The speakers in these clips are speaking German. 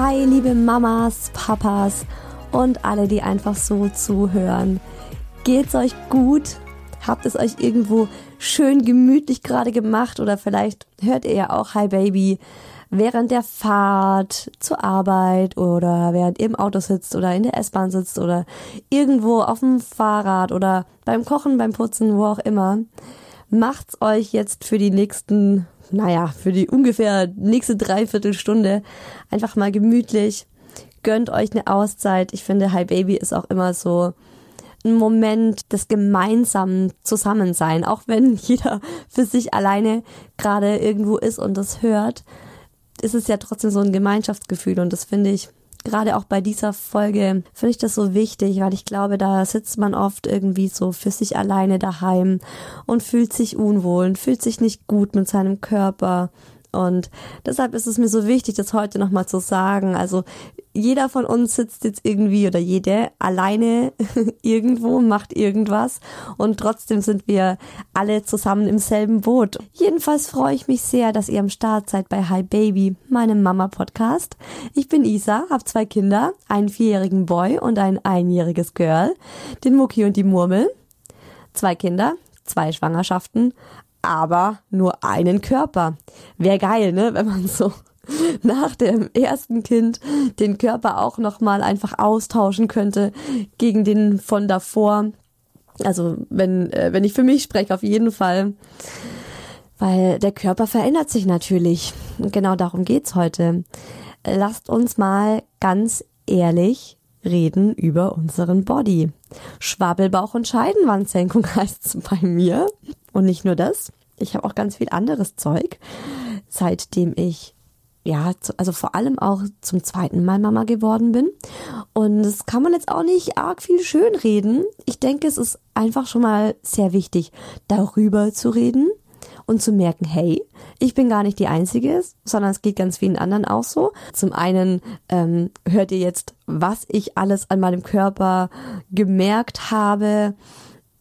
Hi, liebe Mamas, Papas und alle, die einfach so zuhören. Geht's euch gut? Habt es euch irgendwo schön gemütlich gerade gemacht oder vielleicht hört ihr ja auch Hi Baby während der Fahrt zur Arbeit oder während ihr im Auto sitzt oder in der S-Bahn sitzt oder irgendwo auf dem Fahrrad oder beim Kochen, beim Putzen, wo auch immer. Macht's euch jetzt für die nächsten naja, für die ungefähr nächste Dreiviertelstunde einfach mal gemütlich. Gönnt euch eine Auszeit. Ich finde, Hi Baby ist auch immer so ein Moment des gemeinsamen Zusammensein. Auch wenn jeder für sich alleine gerade irgendwo ist und das hört, ist es ja trotzdem so ein Gemeinschaftsgefühl und das finde ich gerade auch bei dieser Folge finde ich das so wichtig, weil ich glaube, da sitzt man oft irgendwie so für sich alleine daheim und fühlt sich unwohl und fühlt sich nicht gut mit seinem Körper. Und deshalb ist es mir so wichtig, das heute nochmal zu sagen. Also jeder von uns sitzt jetzt irgendwie oder jede alleine irgendwo, macht irgendwas und trotzdem sind wir alle zusammen im selben Boot. Jedenfalls freue ich mich sehr, dass ihr am Start seid bei Hi Baby, meinem Mama-Podcast. Ich bin Isa, habe zwei Kinder, einen vierjährigen Boy und ein einjähriges Girl, den Mucki und die Murmel. Zwei Kinder, zwei Schwangerschaften, aber nur einen Körper. Wäre geil, ne, wenn man so nach dem ersten Kind den Körper auch nochmal einfach austauschen könnte gegen den von davor. Also wenn, äh, wenn ich für mich spreche, auf jeden Fall. Weil der Körper verändert sich natürlich. Und genau darum geht's heute. Lasst uns mal ganz ehrlich reden über unseren Body. Schwabbelbauch und Scheidenwandsenkung heißt es bei mir. Und nicht nur das. Ich habe auch ganz viel anderes Zeug, seitdem ich ja, also vor allem auch zum zweiten Mal Mama geworden bin. Und das kann man jetzt auch nicht arg viel schön reden. Ich denke, es ist einfach schon mal sehr wichtig, darüber zu reden und zu merken, hey, ich bin gar nicht die Einzige, sondern es geht ganz vielen anderen auch so. Zum einen ähm, hört ihr jetzt, was ich alles an meinem Körper gemerkt habe,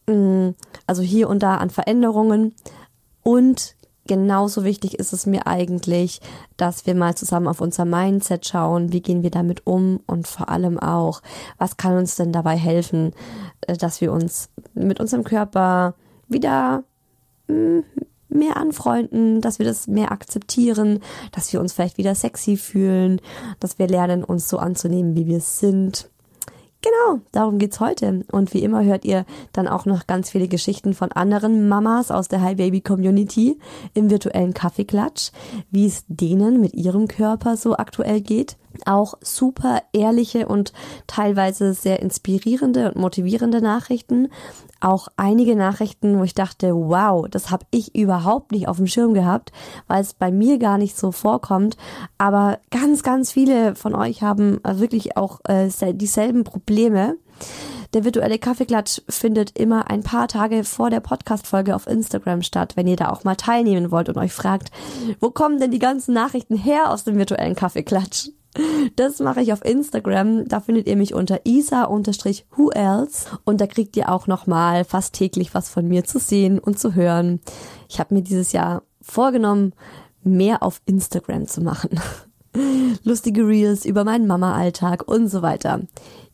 mm, also hier und da an Veränderungen. Und genauso wichtig ist es mir eigentlich, dass wir mal zusammen auf unser Mindset schauen, wie gehen wir damit um und vor allem auch, was kann uns denn dabei helfen, äh, dass wir uns mit unserem Körper wieder hm, mehr anfreunden, dass wir das mehr akzeptieren, dass wir uns vielleicht wieder sexy fühlen, dass wir lernen, uns so anzunehmen, wie wir sind. Genau, darum geht's heute. Und wie immer hört ihr dann auch noch ganz viele Geschichten von anderen Mamas aus der Hi Baby Community im virtuellen Kaffeeklatsch, wie es denen mit ihrem Körper so aktuell geht. Auch super ehrliche und teilweise sehr inspirierende und motivierende Nachrichten. Auch einige Nachrichten, wo ich dachte, wow, das habe ich überhaupt nicht auf dem Schirm gehabt, weil es bei mir gar nicht so vorkommt. Aber ganz, ganz viele von euch haben wirklich auch äh, dieselben Probleme. Der virtuelle Kaffeeklatsch findet immer ein paar Tage vor der Podcast-Folge auf Instagram statt, wenn ihr da auch mal teilnehmen wollt und euch fragt, wo kommen denn die ganzen Nachrichten her aus dem virtuellen Kaffeeklatsch? Das mache ich auf Instagram. Da findet ihr mich unter isa-who else und da kriegt ihr auch nochmal fast täglich was von mir zu sehen und zu hören. Ich habe mir dieses Jahr vorgenommen, mehr auf Instagram zu machen. Lustige Reels über meinen Mama-Alltag und so weiter.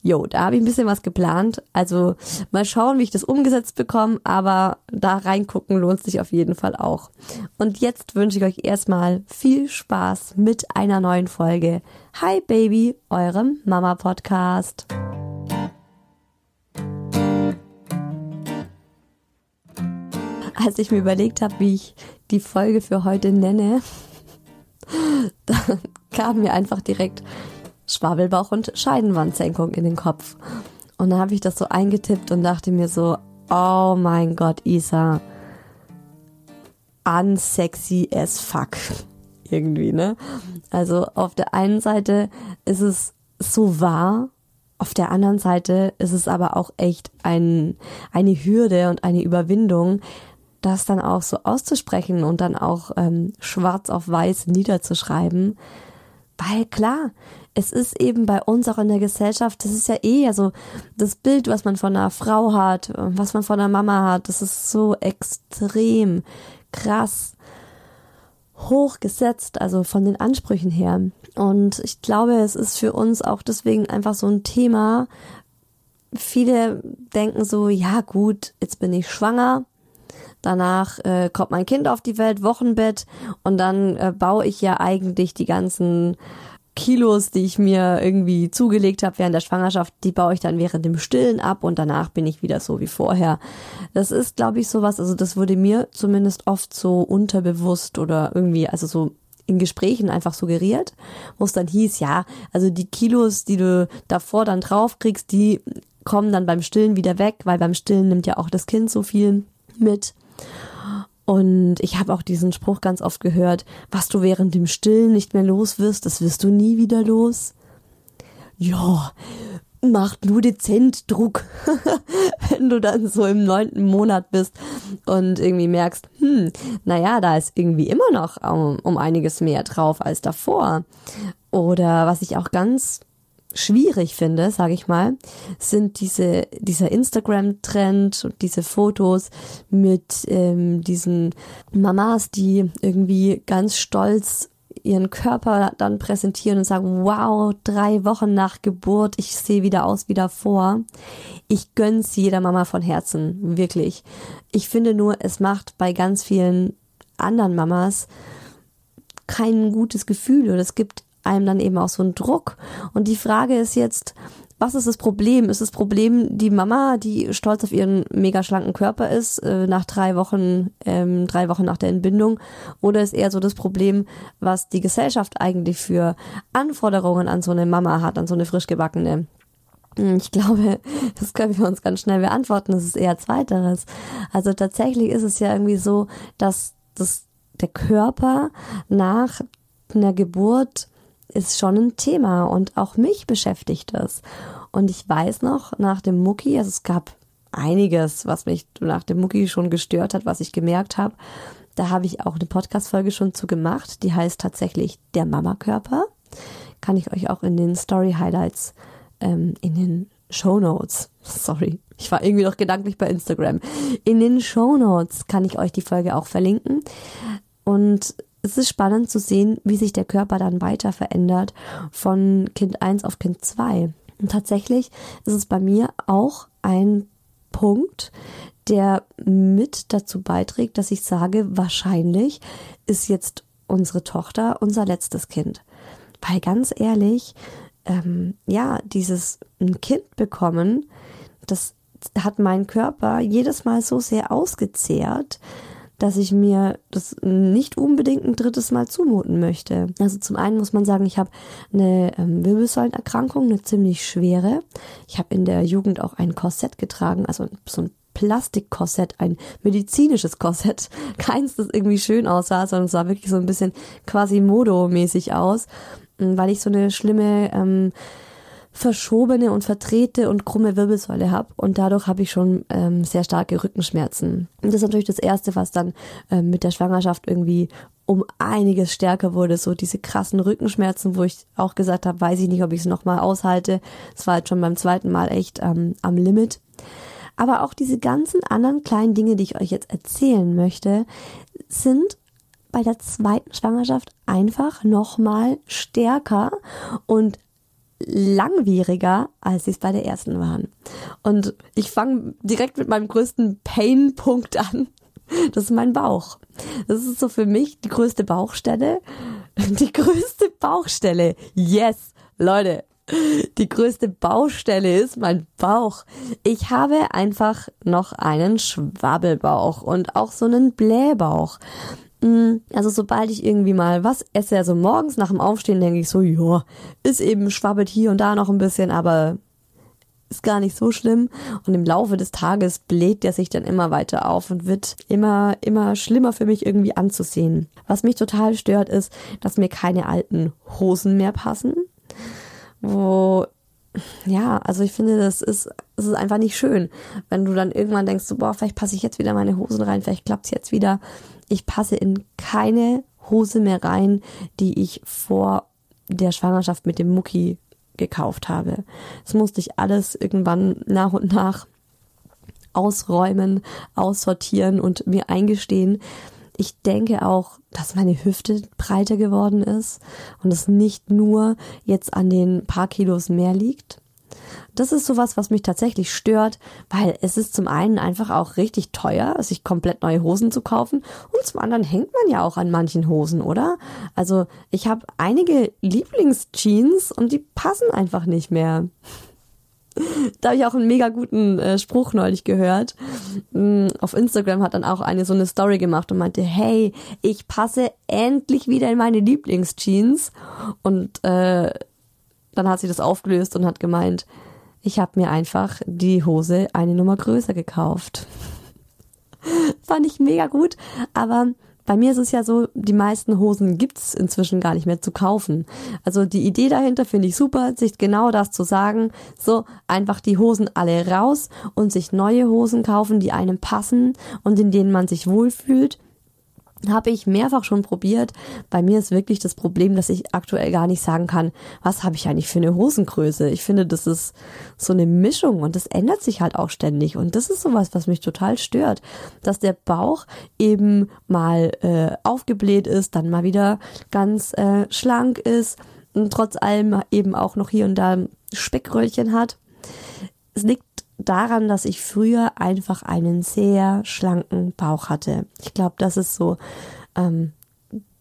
Jo, da habe ich ein bisschen was geplant. Also mal schauen, wie ich das umgesetzt bekomme, aber da reingucken lohnt sich auf jeden Fall auch. Und jetzt wünsche ich euch erstmal viel Spaß mit einer neuen Folge Hi Baby, eurem Mama Podcast. Als ich mir überlegt habe, wie ich die Folge für heute nenne, da kam mir einfach direkt Schwabelbauch und Scheidenwandsenkung in den Kopf. Und dann habe ich das so eingetippt und dachte mir so, oh mein Gott, Isa, unsexy as fuck. Irgendwie, ne? Also auf der einen Seite ist es so wahr, auf der anderen Seite ist es aber auch echt ein, eine Hürde und eine Überwindung, das dann auch so auszusprechen und dann auch ähm, schwarz auf weiß niederzuschreiben. Weil klar, es ist eben bei uns auch in der Gesellschaft, das ist ja eh so das Bild, was man von einer Frau hat, was man von einer Mama hat, das ist so extrem krass hochgesetzt, also von den Ansprüchen her. Und ich glaube, es ist für uns auch deswegen einfach so ein Thema. Viele denken so, ja gut, jetzt bin ich schwanger, Danach äh, kommt mein Kind auf die Welt, Wochenbett und dann äh, baue ich ja eigentlich die ganzen Kilos, die ich mir irgendwie zugelegt habe während der Schwangerschaft, die baue ich dann während dem Stillen ab und danach bin ich wieder so wie vorher. Das ist, glaube ich, sowas, also das wurde mir zumindest oft so unterbewusst oder irgendwie, also so in Gesprächen einfach suggeriert, wo es dann hieß, ja, also die Kilos, die du davor dann draufkriegst, die kommen dann beim Stillen wieder weg, weil beim Stillen nimmt ja auch das Kind so viel mit. Und ich habe auch diesen Spruch ganz oft gehört, was du während dem Stillen nicht mehr los wirst, das wirst du nie wieder los. Ja, macht nur dezent Druck, wenn du dann so im neunten Monat bist und irgendwie merkst, hm, naja, da ist irgendwie immer noch um, um einiges mehr drauf als davor. Oder was ich auch ganz schwierig finde, sage ich mal, sind diese dieser Instagram-Trend und diese Fotos mit ähm, diesen Mamas, die irgendwie ganz stolz ihren Körper dann präsentieren und sagen, wow, drei Wochen nach Geburt, ich sehe wieder aus wie davor. Ich gönn's jeder Mama von Herzen, wirklich. Ich finde nur, es macht bei ganz vielen anderen Mamas kein gutes Gefühl oder es gibt einem dann eben auch so einen Druck. Und die Frage ist jetzt, was ist das Problem? Ist das Problem die Mama, die stolz auf ihren mega schlanken Körper ist, äh, nach drei Wochen, ähm, drei Wochen nach der Entbindung? Oder ist eher so das Problem, was die Gesellschaft eigentlich für Anforderungen an so eine Mama hat, an so eine frisch gebackene? Hm, ich glaube, das können wir uns ganz schnell beantworten. Das ist eher zweiteres. Also tatsächlich ist es ja irgendwie so, dass das, der Körper nach einer Geburt ist schon ein Thema und auch mich beschäftigt es. Und ich weiß noch, nach dem Mucki, also es gab einiges, was mich nach dem Mucki schon gestört hat, was ich gemerkt habe. Da habe ich auch eine Podcast-Folge schon zu gemacht, die heißt tatsächlich Der Mama-Körper. Kann ich euch auch in den Story-Highlights, ähm, in den Show Notes, sorry, ich war irgendwie noch gedanklich bei Instagram. In den Show Notes kann ich euch die Folge auch verlinken. Und es ist spannend zu sehen, wie sich der Körper dann weiter verändert von Kind 1 auf Kind 2. Und tatsächlich ist es bei mir auch ein Punkt, der mit dazu beiträgt, dass ich sage, wahrscheinlich ist jetzt unsere Tochter unser letztes Kind. Weil ganz ehrlich, ähm, ja, dieses ein Kind bekommen, das hat mein Körper jedes Mal so sehr ausgezehrt, dass ich mir das nicht unbedingt ein drittes Mal zumuten möchte. Also zum einen muss man sagen, ich habe eine ähm, Wirbelsäulenerkrankung, eine ziemlich schwere. Ich habe in der Jugend auch ein Korsett getragen, also so ein Plastikkorsett, ein medizinisches Korsett. Keins, das irgendwie schön aussah, sondern es sah wirklich so ein bisschen quasi modomäßig aus, weil ich so eine schlimme ähm, verschobene und verdrehte und krumme Wirbelsäule habe und dadurch habe ich schon ähm, sehr starke Rückenschmerzen. Und das ist natürlich das Erste, was dann ähm, mit der Schwangerschaft irgendwie um einiges stärker wurde, so diese krassen Rückenschmerzen, wo ich auch gesagt habe, weiß ich nicht, ob ich es nochmal aushalte. Es war jetzt schon beim zweiten Mal echt ähm, am Limit. Aber auch diese ganzen anderen kleinen Dinge, die ich euch jetzt erzählen möchte, sind bei der zweiten Schwangerschaft einfach nochmal stärker und langwieriger, als sie es bei der ersten waren. Und ich fange direkt mit meinem größten Pain-Punkt an. Das ist mein Bauch. Das ist so für mich die größte Bauchstelle. Die größte Bauchstelle. Yes, Leute. Die größte Baustelle ist mein Bauch. Ich habe einfach noch einen Schwabbelbauch und auch so einen Blähbauch. Mm, also sobald ich irgendwie mal was esse, also morgens nach dem Aufstehen denke ich so, ja, ist eben schwabbelt hier und da noch ein bisschen, aber ist gar nicht so schlimm. Und im Laufe des Tages bläht der sich dann immer weiter auf und wird immer, immer schlimmer für mich irgendwie anzusehen. Was mich total stört ist, dass mir keine alten Hosen mehr passen. Wo ja, also ich finde, das ist, das ist einfach nicht schön, wenn du dann irgendwann denkst, so, boah, vielleicht passe ich jetzt wieder meine Hosen rein, vielleicht klappt's jetzt wieder ich passe in keine Hose mehr rein, die ich vor der Schwangerschaft mit dem Mucki gekauft habe. Das musste ich alles irgendwann nach und nach ausräumen, aussortieren und mir eingestehen. Ich denke auch, dass meine Hüfte breiter geworden ist und es nicht nur jetzt an den paar Kilos mehr liegt. Das ist sowas, was mich tatsächlich stört, weil es ist zum einen einfach auch richtig teuer, sich komplett neue Hosen zu kaufen und zum anderen hängt man ja auch an manchen Hosen, oder? Also ich habe einige Lieblingsjeans und die passen einfach nicht mehr. Da habe ich auch einen mega guten äh, Spruch neulich gehört. Mm, auf Instagram hat dann auch eine so eine Story gemacht und meinte, hey, ich passe endlich wieder in meine Lieblingsjeans. Und äh, dann hat sie das aufgelöst und hat gemeint, ich habe mir einfach die Hose eine Nummer größer gekauft. Fand ich mega gut, aber bei mir ist es ja so, die meisten Hosen gibt's inzwischen gar nicht mehr zu kaufen. Also die Idee dahinter finde ich super, sich genau das zu sagen, so einfach die Hosen alle raus und sich neue Hosen kaufen, die einem passen und in denen man sich wohlfühlt habe ich mehrfach schon probiert. Bei mir ist wirklich das Problem, dass ich aktuell gar nicht sagen kann, was habe ich eigentlich für eine Hosengröße. Ich finde, das ist so eine Mischung und das ändert sich halt auch ständig. Und das ist sowas, was mich total stört, dass der Bauch eben mal äh, aufgebläht ist, dann mal wieder ganz äh, schlank ist und trotz allem eben auch noch hier und da Speckröllchen hat. Es liegt daran, dass ich früher einfach einen sehr schlanken Bauch hatte. Ich glaube, das ist so ähm,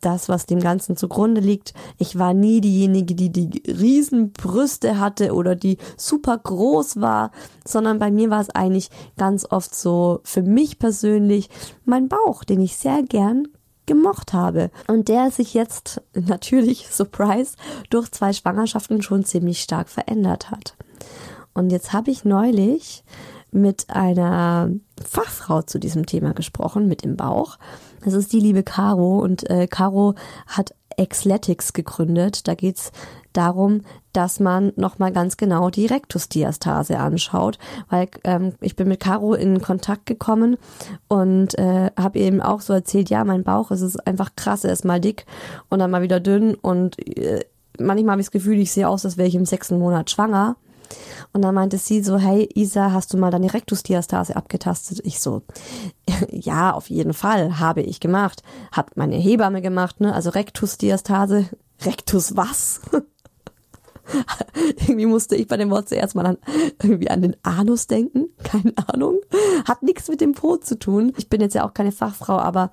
das, was dem Ganzen zugrunde liegt. Ich war nie diejenige, die die riesen Brüste hatte oder die super groß war, sondern bei mir war es eigentlich ganz oft so für mich persönlich mein Bauch, den ich sehr gern gemocht habe. Und der sich jetzt natürlich, surprise, durch zwei Schwangerschaften schon ziemlich stark verändert hat. Und jetzt habe ich neulich mit einer Fachfrau zu diesem Thema gesprochen, mit dem Bauch. Das ist die liebe Caro und äh, Caro hat Exletics gegründet. Da geht's darum, dass man nochmal ganz genau die Rektusdiastase anschaut, weil ähm, ich bin mit Caro in Kontakt gekommen und äh, habe eben auch so erzählt, ja, mein Bauch es ist einfach krass, er ist mal dick und dann mal wieder dünn und äh, manchmal habe ich das Gefühl, ich sehe aus, als wäre ich im sechsten Monat schwanger. Und dann meinte sie so, hey Isa, hast du mal deine Rektusdiastase abgetastet? Ich so, ja, auf jeden Fall, habe ich gemacht. Hab meine Hebamme gemacht, ne? Also Rektusdiastase. Rektus was? irgendwie musste ich bei dem Wort zuerst mal an, irgendwie an den Anus denken. Keine Ahnung. Hat nichts mit dem Po zu tun. Ich bin jetzt ja auch keine Fachfrau, aber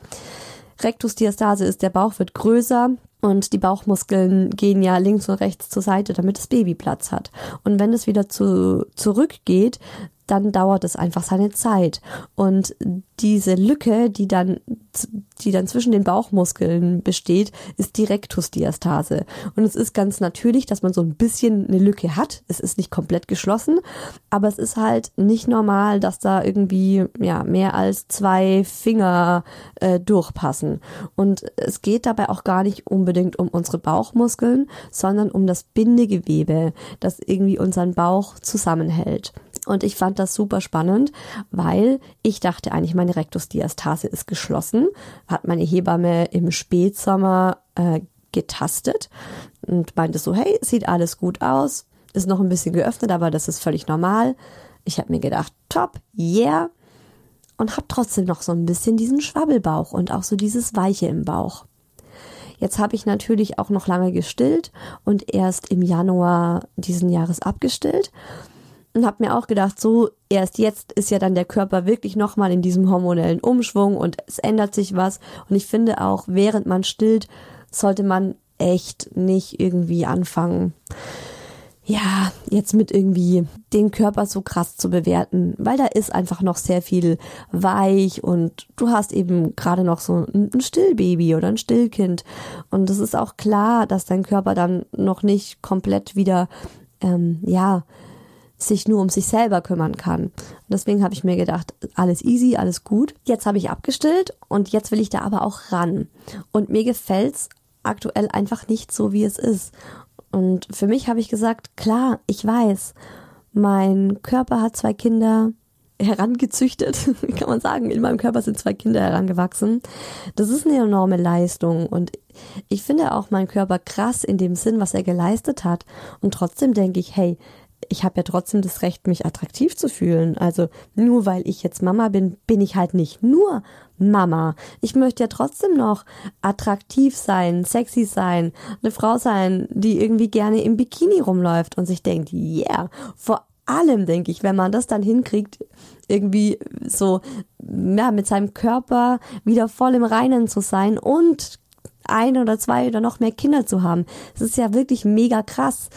Rektusdiastase ist, der Bauch wird größer, und die Bauchmuskeln gehen ja links und rechts zur Seite, damit das Baby Platz hat. Und wenn es wieder zu, zurückgeht, dann dauert es einfach seine Zeit. Und diese Lücke, die dann, die dann zwischen den Bauchmuskeln besteht, ist die Rektusdiastase. Und es ist ganz natürlich, dass man so ein bisschen eine Lücke hat. Es ist nicht komplett geschlossen, aber es ist halt nicht normal, dass da irgendwie, ja, mehr als zwei Finger äh, durchpassen. Und es geht dabei auch gar nicht unbedingt um unsere Bauchmuskeln, sondern um das Bindegewebe, das irgendwie unseren Bauch zusammenhält. Und ich fand das super spannend, weil ich dachte eigentlich, meine Rektusdiastase ist geschlossen. Hat meine Hebamme im Spätsommer äh, getastet und meinte so, hey, sieht alles gut aus, ist noch ein bisschen geöffnet, aber das ist völlig normal. Ich habe mir gedacht, top, yeah. Und habe trotzdem noch so ein bisschen diesen Schwabbelbauch und auch so dieses Weiche im Bauch. Jetzt habe ich natürlich auch noch lange gestillt und erst im Januar diesen Jahres abgestillt und habe mir auch gedacht, so erst jetzt ist ja dann der Körper wirklich nochmal in diesem hormonellen Umschwung und es ändert sich was. Und ich finde auch, während man stillt, sollte man echt nicht irgendwie anfangen, ja, jetzt mit irgendwie den Körper so krass zu bewerten, weil da ist einfach noch sehr viel weich und du hast eben gerade noch so ein Stillbaby oder ein Stillkind und es ist auch klar, dass dein Körper dann noch nicht komplett wieder, ähm, ja, sich nur um sich selber kümmern kann. Und deswegen habe ich mir gedacht, alles easy, alles gut. Jetzt habe ich abgestillt und jetzt will ich da aber auch ran. Und mir gefällt's aktuell einfach nicht so, wie es ist. Und für mich habe ich gesagt, klar, ich weiß, mein Körper hat zwei Kinder herangezüchtet, kann man sagen. In meinem Körper sind zwei Kinder herangewachsen. Das ist eine enorme Leistung und ich finde auch meinen Körper krass in dem Sinn, was er geleistet hat. Und trotzdem denke ich, hey, ich habe ja trotzdem das Recht, mich attraktiv zu fühlen. Also nur weil ich jetzt Mama bin, bin ich halt nicht nur Mama. Ich möchte ja trotzdem noch attraktiv sein, sexy sein, eine Frau sein, die irgendwie gerne im Bikini rumläuft und sich denkt, yeah, vor allem denke ich, wenn man das dann hinkriegt, irgendwie so ja, mit seinem Körper wieder voll im Reinen zu sein und ein oder zwei oder noch mehr Kinder zu haben. Das ist ja wirklich mega krass.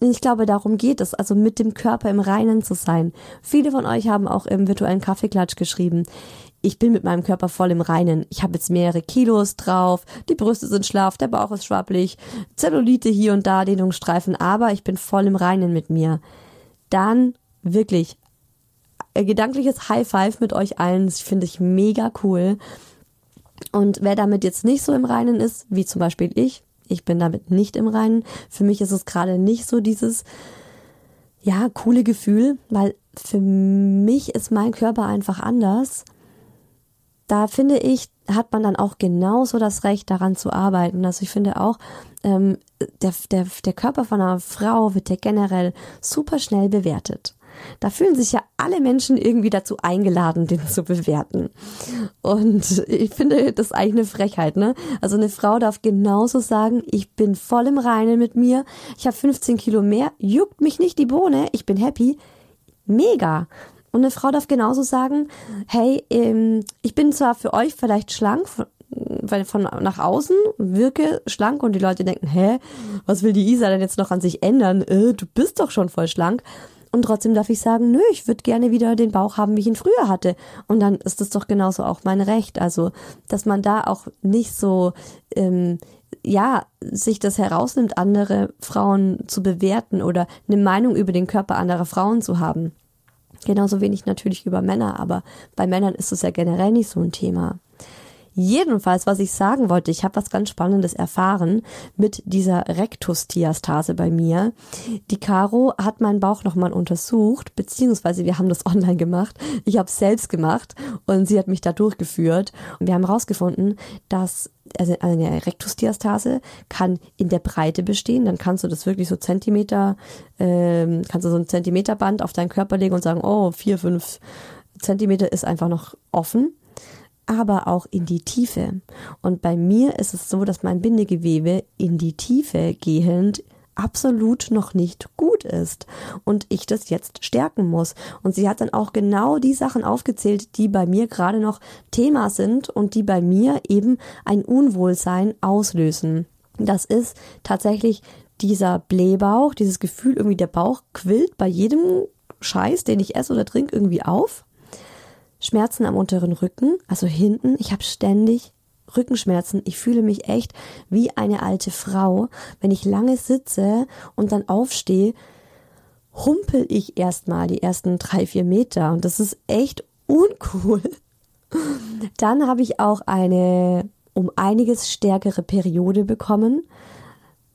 Und ich glaube, darum geht es, also mit dem Körper im Reinen zu sein. Viele von euch haben auch im virtuellen Kaffeeklatsch geschrieben. Ich bin mit meinem Körper voll im Reinen. Ich habe jetzt mehrere Kilos drauf, die Brüste sind schlaff, der Bauch ist schwabbelig, Zellulite hier und da, Dehnungsstreifen, aber ich bin voll im Reinen mit mir. Dann wirklich ein gedankliches High Five mit euch allen, das finde ich mega cool. Und wer damit jetzt nicht so im Reinen ist, wie zum Beispiel ich, ich bin damit nicht im Reinen. Für mich ist es gerade nicht so dieses, ja, coole Gefühl, weil für mich ist mein Körper einfach anders. Da finde ich, hat man dann auch genauso das Recht, daran zu arbeiten. Also ich finde auch, ähm, der, der, der Körper von einer Frau wird ja generell super schnell bewertet. Da fühlen sich ja alle Menschen irgendwie dazu eingeladen, den zu bewerten. Und ich finde das eigentlich eine Frechheit, ne? Also eine Frau darf genauso sagen, ich bin voll im Reinen mit mir, ich habe 15 Kilo mehr, juckt mich nicht die Bohne, ich bin happy. Mega. Und eine Frau darf genauso sagen, hey, ähm, ich bin zwar für euch vielleicht schlank, weil von nach außen wirke schlank und die Leute denken, hä, was will die Isa denn jetzt noch an sich ändern? Äh, du bist doch schon voll schlank. Und trotzdem darf ich sagen, nö, ich würde gerne wieder den Bauch haben, wie ich ihn früher hatte. Und dann ist das doch genauso auch mein Recht. Also, dass man da auch nicht so, ähm, ja, sich das herausnimmt, andere Frauen zu bewerten oder eine Meinung über den Körper anderer Frauen zu haben. Genauso wenig natürlich über Männer, aber bei Männern ist es ja generell nicht so ein Thema. Jedenfalls, was ich sagen wollte, ich habe was ganz Spannendes erfahren mit dieser Rektusdiastase bei mir. Die Caro hat meinen Bauch nochmal untersucht, beziehungsweise wir haben das online gemacht. Ich habe es selbst gemacht und sie hat mich da durchgeführt. Und wir haben herausgefunden, dass also eine Rektusdiastase kann in der Breite bestehen. Dann kannst du das wirklich so Zentimeter, ähm, kannst du so ein Zentimeterband auf deinen Körper legen und sagen, oh, vier, fünf Zentimeter ist einfach noch offen aber auch in die Tiefe. Und bei mir ist es so, dass mein Bindegewebe in die Tiefe gehend absolut noch nicht gut ist und ich das jetzt stärken muss. Und sie hat dann auch genau die Sachen aufgezählt, die bei mir gerade noch Thema sind und die bei mir eben ein Unwohlsein auslösen. Das ist tatsächlich dieser Blähbauch, dieses Gefühl, irgendwie der Bauch quillt bei jedem Scheiß, den ich esse oder trinke, irgendwie auf. Schmerzen am unteren Rücken, also hinten. Ich habe ständig Rückenschmerzen. Ich fühle mich echt wie eine alte Frau. Wenn ich lange sitze und dann aufstehe, humpel ich erstmal die ersten drei, vier Meter. Und das ist echt uncool. Dann habe ich auch eine um einiges stärkere Periode bekommen.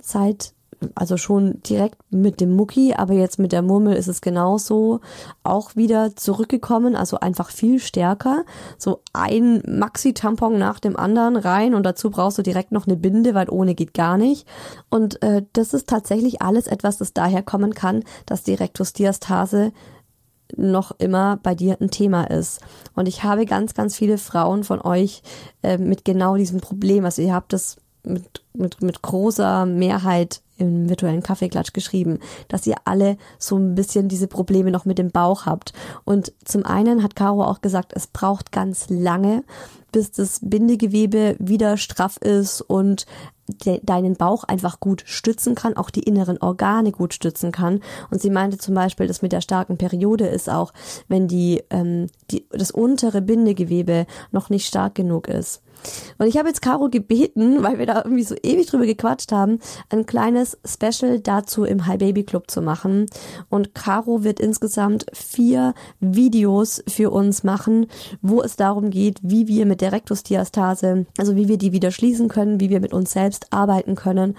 Seit also schon direkt mit dem Mucki, aber jetzt mit der Murmel ist es genauso auch wieder zurückgekommen, also einfach viel stärker. So ein Maxi-Tampon nach dem anderen rein und dazu brauchst du direkt noch eine Binde, weil ohne geht gar nicht. Und äh, das ist tatsächlich alles etwas, das daher kommen kann, dass die Rektusdiastase noch immer bei dir ein Thema ist. Und ich habe ganz, ganz viele Frauen von euch äh, mit genau diesem Problem. Also ihr habt das mit, mit, mit großer Mehrheit im virtuellen Kaffeeklatsch geschrieben, dass ihr alle so ein bisschen diese Probleme noch mit dem Bauch habt. Und zum einen hat Caro auch gesagt, es braucht ganz lange, bis das Bindegewebe wieder straff ist und de deinen Bauch einfach gut stützen kann, auch die inneren Organe gut stützen kann. Und sie meinte zum Beispiel, dass mit der starken Periode ist auch, wenn die, ähm, die das untere Bindegewebe noch nicht stark genug ist. Und ich habe jetzt Caro gebeten, weil wir da irgendwie so ewig drüber gequatscht haben, ein kleines Special dazu im Hi Baby Club zu machen. Und Caro wird insgesamt vier Videos für uns machen, wo es darum geht, wie wir mit der Rektusdiastase, also wie wir die wieder schließen können, wie wir mit uns selbst arbeiten können.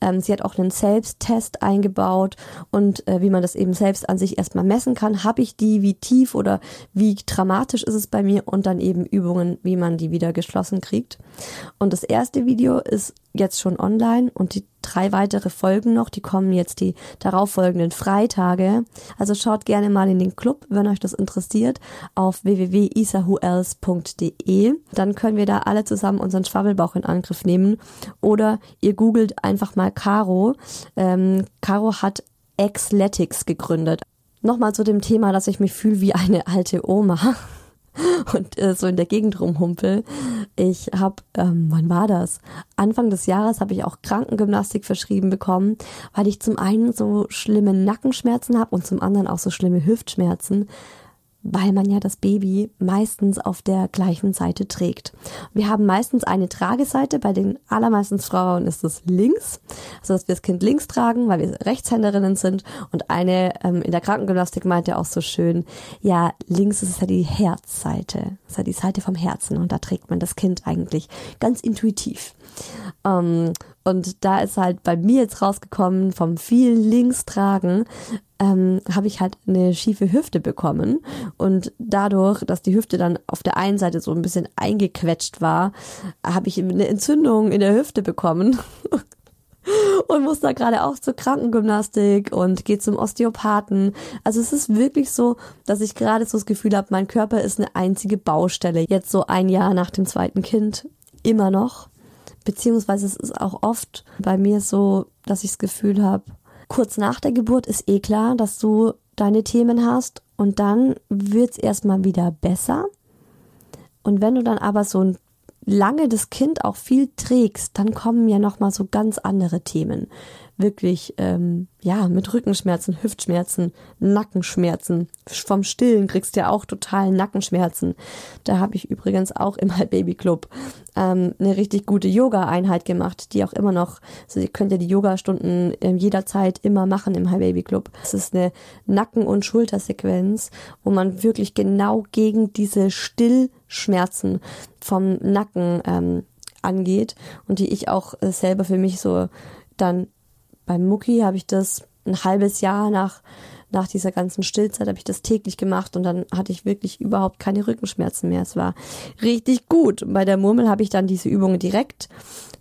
Ähm, sie hat auch einen Selbsttest eingebaut und äh, wie man das eben selbst an sich erstmal messen kann. Habe ich die, wie tief oder wie dramatisch ist es bei mir und dann eben Übungen, wie man die wieder geschlossen kriegt. Und das erste Video ist jetzt schon online und die drei weitere Folgen noch, die kommen jetzt die darauffolgenden Freitage. Also schaut gerne mal in den Club, wenn euch das interessiert, auf www.isahuels.de. Dann können wir da alle zusammen unseren Schwabbelbauch in Angriff nehmen. Oder ihr googelt einfach mal Caro. Ähm, Caro hat Xletics gegründet. Nochmal zu dem Thema, dass ich mich fühle wie eine alte Oma und äh, so in der Gegend rumhumpel. Ich habe, ähm, wann war das? Anfang des Jahres habe ich auch Krankengymnastik verschrieben bekommen, weil ich zum einen so schlimme Nackenschmerzen habe und zum anderen auch so schlimme Hüftschmerzen weil man ja das Baby meistens auf der gleichen Seite trägt. Wir haben meistens eine Trageseite, bei den allermeisten Frauen ist es links, also dass wir das Kind links tragen, weil wir Rechtshänderinnen sind. Und eine ähm, in der Krankengymnastik meinte auch so schön, ja, links ist es ja die Herzseite, ist ja die Seite vom Herzen. Und da trägt man das Kind eigentlich ganz intuitiv. Ähm, und da ist halt bei mir jetzt rausgekommen, vom vielen Linkstragen, ähm, habe ich halt eine schiefe Hüfte bekommen. Und dadurch, dass die Hüfte dann auf der einen Seite so ein bisschen eingequetscht war, habe ich eine Entzündung in der Hüfte bekommen. und muss da gerade auch zur Krankengymnastik und gehe zum Osteopathen. Also es ist wirklich so, dass ich gerade so das Gefühl habe, mein Körper ist eine einzige Baustelle. Jetzt so ein Jahr nach dem zweiten Kind. Immer noch. Beziehungsweise es ist auch oft bei mir so, dass ich das Gefühl habe, kurz nach der Geburt ist eh klar, dass du deine Themen hast und dann wird's erstmal wieder besser. Und wenn du dann aber so ein lange das Kind auch viel trägst, dann kommen ja noch mal so ganz andere Themen wirklich ähm, ja mit Rückenschmerzen, Hüftschmerzen, Nackenschmerzen. Vom Stillen kriegst du ja auch total Nackenschmerzen. Da habe ich übrigens auch im Baby Club ähm, eine richtig gute Yoga-Einheit gemacht, die auch immer noch, also ihr könnt ja die Yoga-Stunden äh, jederzeit immer machen im High Baby Club. Es ist eine Nacken- und Schultersequenz, wo man wirklich genau gegen diese Stillschmerzen vom Nacken ähm, angeht und die ich auch äh, selber für mich so dann beim Mucki habe ich das ein halbes Jahr nach, nach dieser ganzen Stillzeit habe ich das täglich gemacht und dann hatte ich wirklich überhaupt keine Rückenschmerzen mehr. Es war richtig gut. Bei der Murmel habe ich dann diese Übungen direkt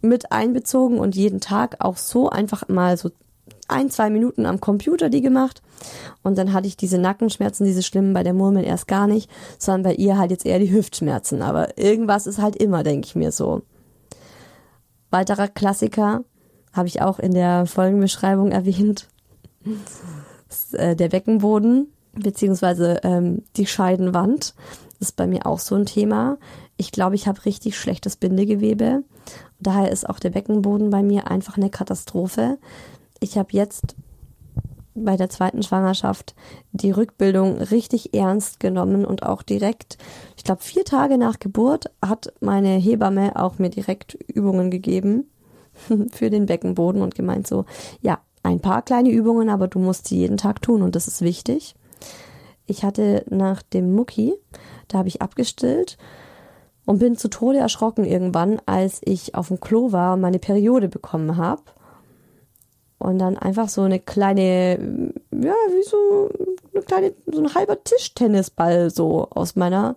mit einbezogen und jeden Tag auch so einfach mal so ein, zwei Minuten am Computer die gemacht. Und dann hatte ich diese Nackenschmerzen, diese schlimmen bei der Murmel erst gar nicht, sondern bei ihr halt jetzt eher die Hüftschmerzen. Aber irgendwas ist halt immer, denke ich mir so. Weiterer Klassiker, habe ich auch in der Folgenbeschreibung erwähnt. Äh, der Beckenboden beziehungsweise ähm, die Scheidenwand ist bei mir auch so ein Thema. Ich glaube, ich habe richtig schlechtes Bindegewebe. Daher ist auch der Beckenboden bei mir einfach eine Katastrophe. Ich habe jetzt bei der zweiten Schwangerschaft die Rückbildung richtig ernst genommen und auch direkt, ich glaube vier Tage nach Geburt hat meine Hebamme auch mir direkt Übungen gegeben für den Beckenboden und gemeint so, ja, ein paar kleine Übungen, aber du musst sie jeden Tag tun und das ist wichtig. Ich hatte nach dem Mucki, da habe ich abgestillt und bin zu Tode erschrocken irgendwann, als ich auf dem Klo war und meine Periode bekommen habe. Und dann einfach so eine kleine, ja, wie so eine kleine, so ein halber Tischtennisball so aus meiner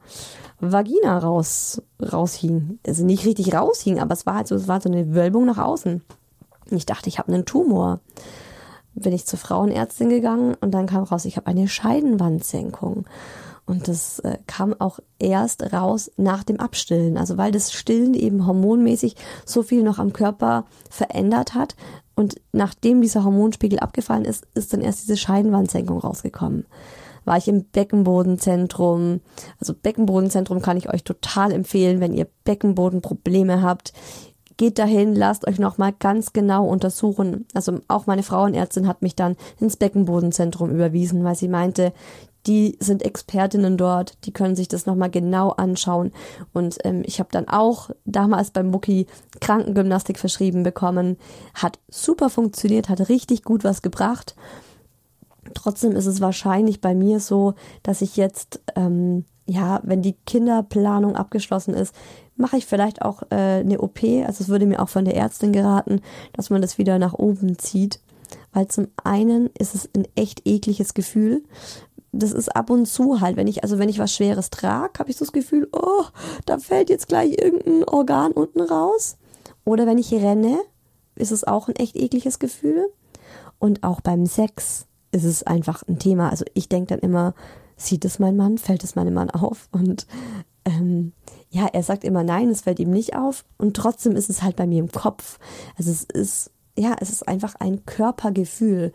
Vagina raus, raushing. Also nicht richtig raushing, aber es war halt so, es war so eine Wölbung nach außen. Ich dachte, ich habe einen Tumor. Bin ich zur Frauenärztin gegangen und dann kam raus, ich habe eine Scheidenwandsenkung. Und das äh, kam auch erst raus nach dem Abstillen. Also weil das Stillen eben hormonmäßig so viel noch am Körper verändert hat. Und nachdem dieser Hormonspiegel abgefallen ist, ist dann erst diese Scheidenwandsenkung rausgekommen. War ich im Beckenbodenzentrum. Also Beckenbodenzentrum kann ich euch total empfehlen, wenn ihr Beckenbodenprobleme habt geht dahin, lasst euch nochmal ganz genau untersuchen. Also auch meine Frauenärztin hat mich dann ins Beckenbodenzentrum überwiesen, weil sie meinte, die sind Expertinnen dort, die können sich das nochmal genau anschauen. Und ähm, ich habe dann auch damals beim Mucki Krankengymnastik verschrieben bekommen. Hat super funktioniert, hat richtig gut was gebracht. Trotzdem ist es wahrscheinlich bei mir so, dass ich jetzt, ähm, ja, wenn die Kinderplanung abgeschlossen ist, mache ich vielleicht auch äh, eine OP. Also es würde mir auch von der Ärztin geraten, dass man das wieder nach oben zieht. Weil zum einen ist es ein echt ekliges Gefühl. Das ist ab und zu halt, wenn ich, also wenn ich was Schweres trage, habe ich so das Gefühl, oh, da fällt jetzt gleich irgendein Organ unten raus. Oder wenn ich renne, ist es auch ein echt ekliges Gefühl. Und auch beim Sex ist es einfach ein Thema. Also ich denke dann immer, sieht es mein Mann, fällt es meinem Mann auf? Und ähm, ja, er sagt immer nein, es fällt ihm nicht auf und trotzdem ist es halt bei mir im Kopf. Also es ist, ja, es ist einfach ein Körpergefühl.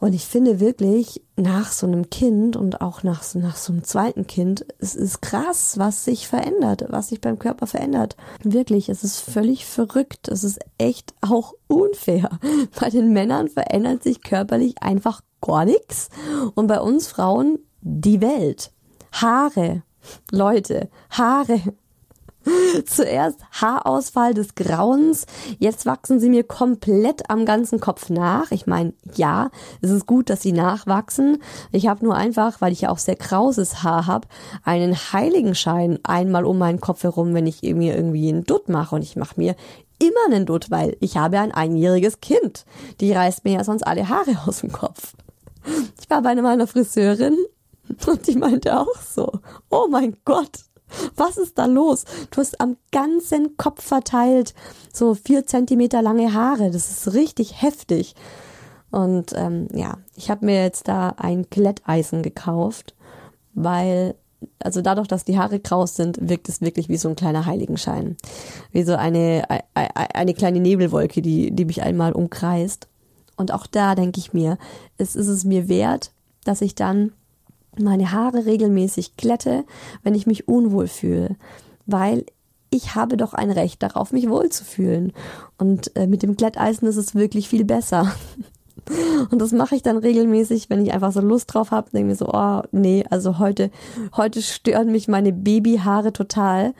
Und ich finde wirklich, nach so einem Kind und auch nach, nach so einem zweiten Kind, es ist krass, was sich verändert, was sich beim Körper verändert. Wirklich, es ist völlig verrückt. Es ist echt auch unfair. Bei den Männern verändert sich körperlich einfach gar nichts. Und bei uns Frauen die Welt. Haare, Leute, Haare. Zuerst Haarausfall des Grauens, jetzt wachsen sie mir komplett am ganzen Kopf nach. Ich meine, ja, es ist gut, dass sie nachwachsen. Ich habe nur einfach, weil ich ja auch sehr krauses Haar habe, einen Heiligenschein einmal um meinen Kopf herum, wenn ich irgendwie irgendwie einen Dutt mache. Und ich mache mir immer einen Dutt, weil ich habe ein einjähriges Kind. Die reißt mir ja sonst alle Haare aus dem Kopf. Ich war bei meiner Friseurin und die meinte auch so, oh mein Gott, was ist da los? Du hast am ganzen Kopf verteilt so vier Zentimeter lange Haare. Das ist richtig heftig. Und ähm, ja, ich habe mir jetzt da ein Glätteisen gekauft, weil, also dadurch, dass die Haare kraus sind, wirkt es wirklich wie so ein kleiner Heiligenschein. Wie so eine, eine kleine Nebelwolke, die, die mich einmal umkreist. Und auch da denke ich mir, es ist es mir wert, dass ich dann meine Haare regelmäßig glätte, wenn ich mich unwohl fühle, weil ich habe doch ein Recht darauf, mich wohlzufühlen. Und äh, mit dem Glätteisen ist es wirklich viel besser. Und das mache ich dann regelmäßig, wenn ich einfach so Lust drauf habe, denke mir so, oh nee, also heute, heute stören mich meine Babyhaare total.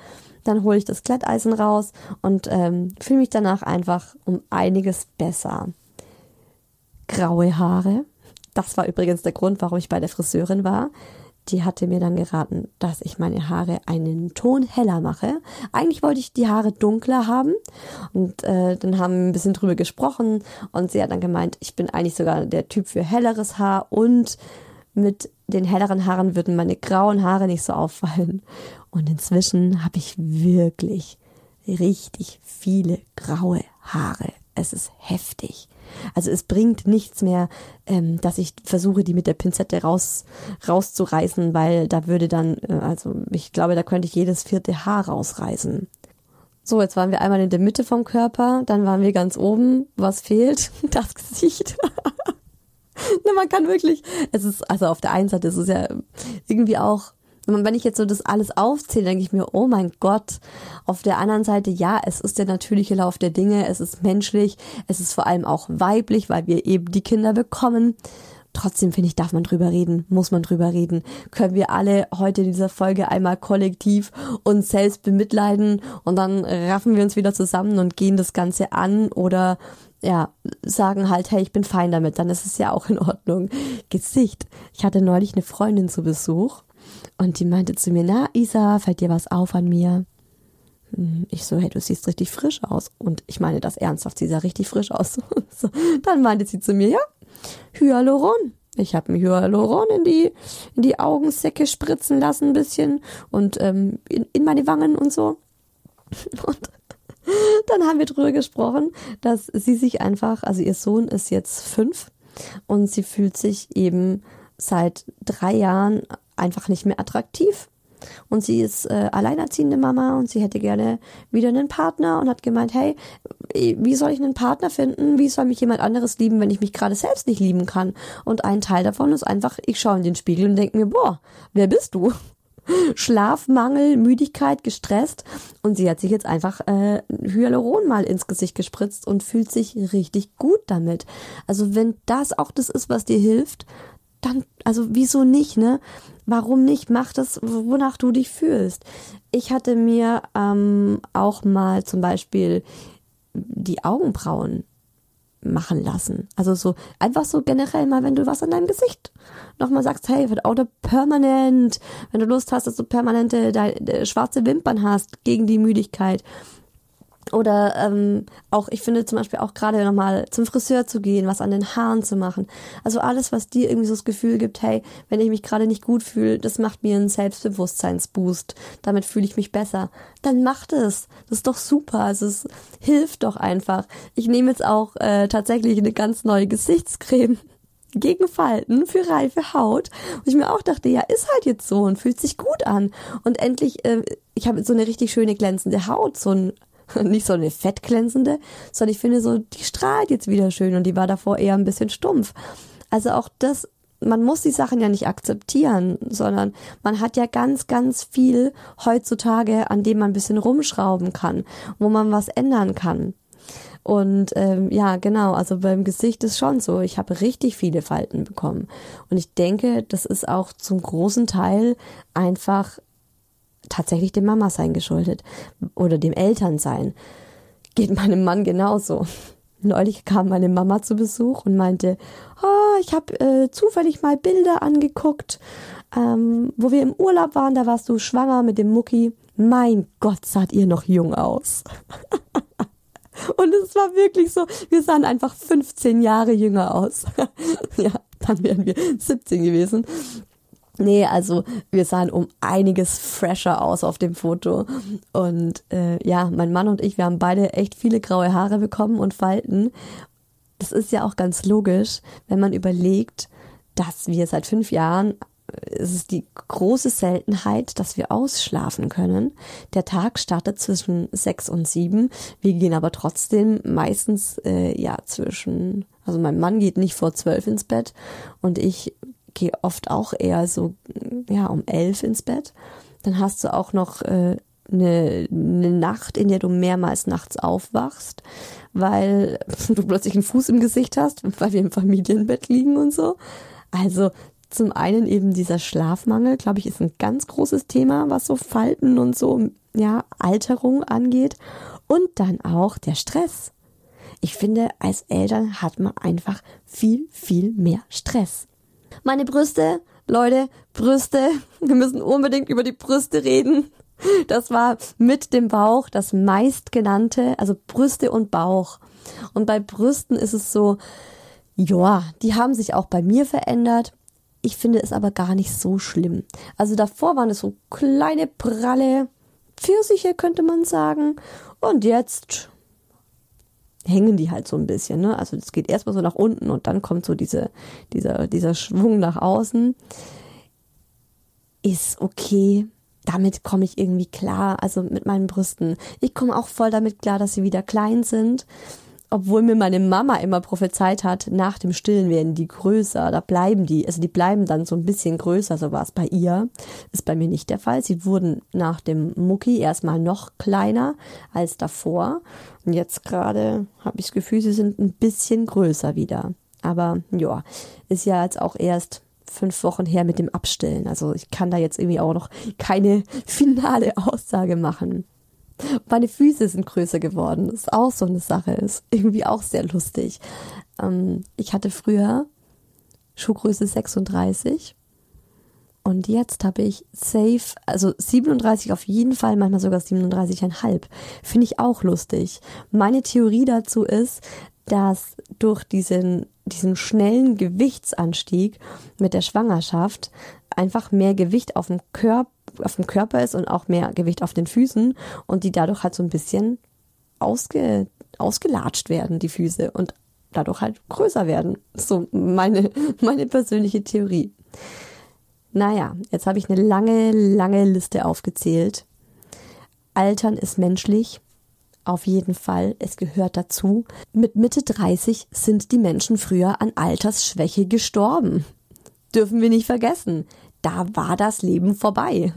Dann hole ich das Glätteisen raus und ähm, fühle mich danach einfach um einiges besser. Graue Haare das war übrigens der Grund, warum ich bei der Friseurin war. Die hatte mir dann geraten, dass ich meine Haare einen Ton heller mache. Eigentlich wollte ich die Haare dunkler haben und äh, dann haben wir ein bisschen drüber gesprochen und sie hat dann gemeint, ich bin eigentlich sogar der Typ für helleres Haar und mit den helleren Haaren würden meine grauen Haare nicht so auffallen. Und inzwischen habe ich wirklich richtig viele graue Haare. Es ist heftig. Also es bringt nichts mehr, ähm, dass ich versuche, die mit der Pinzette raus, rauszureißen, weil da würde dann, äh, also ich glaube, da könnte ich jedes vierte Haar rausreißen. So, jetzt waren wir einmal in der Mitte vom Körper, dann waren wir ganz oben. Was fehlt? Das Gesicht. ne, man kann wirklich, es ist, also auf der einen Seite ist es ja irgendwie auch, wenn ich jetzt so das alles aufzähle, denke ich mir, oh mein Gott. Auf der anderen Seite, ja, es ist der natürliche Lauf der Dinge, es ist menschlich, es ist vor allem auch weiblich, weil wir eben die Kinder bekommen. Trotzdem finde ich, darf man drüber reden, muss man drüber reden. Können wir alle heute in dieser Folge einmal kollektiv uns selbst bemitleiden und dann raffen wir uns wieder zusammen und gehen das Ganze an oder ja, sagen halt, hey, ich bin fein damit, dann ist es ja auch in Ordnung. Gesicht. Ich hatte neulich eine Freundin zu Besuch und die meinte zu mir, na, Isa, fällt dir was auf an mir? Hm, ich so, hey, du siehst richtig frisch aus. Und ich meine das ernsthaft, sie sah richtig frisch aus. so, dann meinte sie zu mir, ja, Hyaluron. Ich habe mir Hyaluron in die, in die Augensäcke spritzen lassen ein bisschen und ähm, in, in meine Wangen und so. Und dann haben wir drüber gesprochen, dass sie sich einfach, also ihr Sohn ist jetzt fünf und sie fühlt sich eben seit drei Jahren einfach nicht mehr attraktiv. Und sie ist äh, alleinerziehende Mama und sie hätte gerne wieder einen Partner und hat gemeint, hey, wie soll ich einen Partner finden? Wie soll mich jemand anderes lieben, wenn ich mich gerade selbst nicht lieben kann? Und ein Teil davon ist einfach, ich schaue in den Spiegel und denke mir, boah, wer bist du? Schlafmangel, Müdigkeit, gestresst und sie hat sich jetzt einfach äh, Hyaluron mal ins Gesicht gespritzt und fühlt sich richtig gut damit. Also wenn das auch das ist, was dir hilft, dann, also wieso nicht, ne? Warum nicht? Mach das, wonach du dich fühlst. Ich hatte mir ähm, auch mal zum Beispiel die Augenbrauen machen lassen. Also so einfach so generell mal, wenn du was an deinem Gesicht nochmal sagst, hey, oder permanent, wenn du Lust hast, dass du permanente schwarze Wimpern hast gegen die Müdigkeit oder ähm, auch, ich finde zum Beispiel auch gerade nochmal zum Friseur zu gehen, was an den Haaren zu machen. Also alles, was dir irgendwie so das Gefühl gibt, hey, wenn ich mich gerade nicht gut fühle, das macht mir einen Selbstbewusstseinsboost. Damit fühle ich mich besser. Dann mach das. Das ist doch super. Also es hilft doch einfach. Ich nehme jetzt auch äh, tatsächlich eine ganz neue Gesichtscreme gegen Falten für reife Haut. Und ich mir auch dachte, ja, ist halt jetzt so und fühlt sich gut an. Und endlich, äh, ich habe so eine richtig schöne glänzende Haut, so ein nicht so eine fettglänzende, sondern ich finde so, die strahlt jetzt wieder schön und die war davor eher ein bisschen stumpf. Also auch das, man muss die Sachen ja nicht akzeptieren, sondern man hat ja ganz, ganz viel heutzutage, an dem man ein bisschen rumschrauben kann, wo man was ändern kann. Und ähm, ja, genau, also beim Gesicht ist schon so, ich habe richtig viele Falten bekommen. Und ich denke, das ist auch zum großen Teil einfach tatsächlich dem Mama-Sein geschuldet oder dem Elternsein. Geht meinem Mann genauso. Neulich kam meine Mama zu Besuch und meinte, oh, ich habe äh, zufällig mal Bilder angeguckt, ähm, wo wir im Urlaub waren, da warst du schwanger mit dem Mucki. Mein Gott, saht ihr noch jung aus. und es war wirklich so, wir sahen einfach 15 Jahre jünger aus. ja, dann wären wir 17 gewesen. Nee, also wir sahen um einiges fresher aus auf dem Foto. Und äh, ja, mein Mann und ich, wir haben beide echt viele graue Haare bekommen und Falten. Das ist ja auch ganz logisch, wenn man überlegt, dass wir seit fünf Jahren äh, es ist die große Seltenheit, dass wir ausschlafen können. Der Tag startet zwischen sechs und sieben. Wir gehen aber trotzdem meistens äh, ja zwischen, also mein Mann geht nicht vor zwölf ins Bett und ich gehe oft auch eher so, ja, um elf ins Bett. Dann hast du auch noch äh, eine, eine Nacht, in der du mehrmals nachts aufwachst, weil du plötzlich einen Fuß im Gesicht hast, weil wir im Familienbett liegen und so. Also zum einen eben dieser Schlafmangel, glaube ich, ist ein ganz großes Thema, was so Falten und so, ja, Alterung angeht. Und dann auch der Stress. Ich finde, als Eltern hat man einfach viel, viel mehr Stress. Meine Brüste, Leute, Brüste, wir müssen unbedingt über die Brüste reden. Das war mit dem Bauch das meistgenannte, also Brüste und Bauch. Und bei Brüsten ist es so, ja, die haben sich auch bei mir verändert. Ich finde es aber gar nicht so schlimm. Also davor waren es so kleine, pralle Pfirsiche, könnte man sagen. Und jetzt hängen die halt so ein bisschen. Ne? Also es geht erstmal so nach unten und dann kommt so diese, dieser, dieser Schwung nach außen. Ist okay. damit komme ich irgendwie klar, also mit meinen Brüsten. Ich komme auch voll damit klar, dass sie wieder klein sind obwohl mir meine Mama immer prophezeit hat, nach dem Stillen werden die größer, da bleiben die, also die bleiben dann so ein bisschen größer, so war es bei ihr. Ist bei mir nicht der Fall. Sie wurden nach dem Mucki erstmal noch kleiner als davor. Und jetzt gerade habe ich das Gefühl, sie sind ein bisschen größer wieder. Aber ja, ist ja jetzt auch erst fünf Wochen her mit dem Abstillen. Also ich kann da jetzt irgendwie auch noch keine finale Aussage machen. Meine Füße sind größer geworden. Das ist auch so eine Sache. Ist irgendwie auch sehr lustig. Ähm, ich hatte früher Schuhgröße 36 und jetzt habe ich safe, also 37 auf jeden Fall, manchmal sogar 37,5. Finde ich auch lustig. Meine Theorie dazu ist, dass durch diesen, diesen schnellen Gewichtsanstieg mit der Schwangerschaft einfach mehr Gewicht auf dem Körper auf dem Körper ist und auch mehr Gewicht auf den Füßen und die dadurch halt so ein bisschen ausge, ausgelatscht werden, die Füße und dadurch halt größer werden. So meine, meine persönliche Theorie. Naja, jetzt habe ich eine lange, lange Liste aufgezählt. Altern ist menschlich. Auf jeden Fall, es gehört dazu. Mit Mitte 30 sind die Menschen früher an Altersschwäche gestorben. Dürfen wir nicht vergessen da war das Leben vorbei.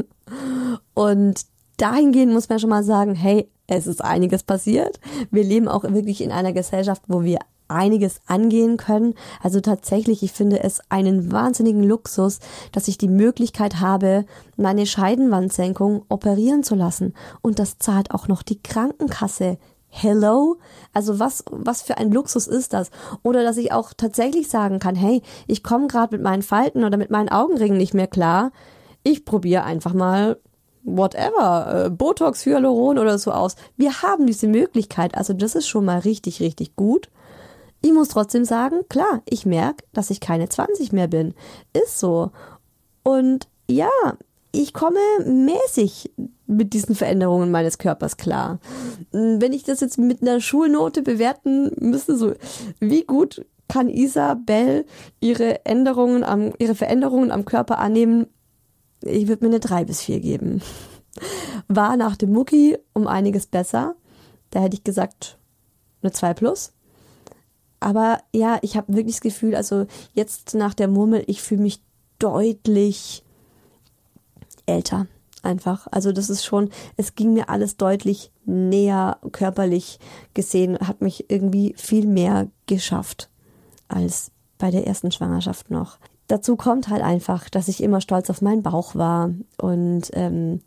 Und dahingehend muss man schon mal sagen, hey, es ist einiges passiert. Wir leben auch wirklich in einer Gesellschaft, wo wir einiges angehen können. Also tatsächlich, ich finde es einen wahnsinnigen Luxus, dass ich die Möglichkeit habe, meine Scheidenwandsenkung operieren zu lassen. Und das zahlt auch noch die Krankenkasse. Hello? Also was, was für ein Luxus ist das? Oder dass ich auch tatsächlich sagen kann, hey, ich komme gerade mit meinen Falten oder mit meinen Augenringen nicht mehr klar. Ich probiere einfach mal whatever, äh, Botox, Hyaluron oder so aus. Wir haben diese Möglichkeit. Also das ist schon mal richtig, richtig gut. Ich muss trotzdem sagen, klar, ich merke, dass ich keine 20 mehr bin. Ist so. Und ja, ich komme mäßig mit diesen Veränderungen meines Körpers klar. Wenn ich das jetzt mit einer Schulnote bewerten müsste, so wie gut kann Isabel ihre Änderungen am, ihre Veränderungen am Körper annehmen? Ich würde mir eine drei bis vier geben. War nach dem Mucki um einiges besser. Da hätte ich gesagt eine zwei plus. Aber ja, ich habe wirklich das Gefühl, also jetzt nach der Murmel, ich fühle mich deutlich älter einfach. Also das ist schon, es ging mir alles deutlich näher körperlich gesehen, hat mich irgendwie viel mehr geschafft als bei der ersten Schwangerschaft noch. Dazu kommt halt einfach, dass ich immer stolz auf meinen Bauch war und ähm,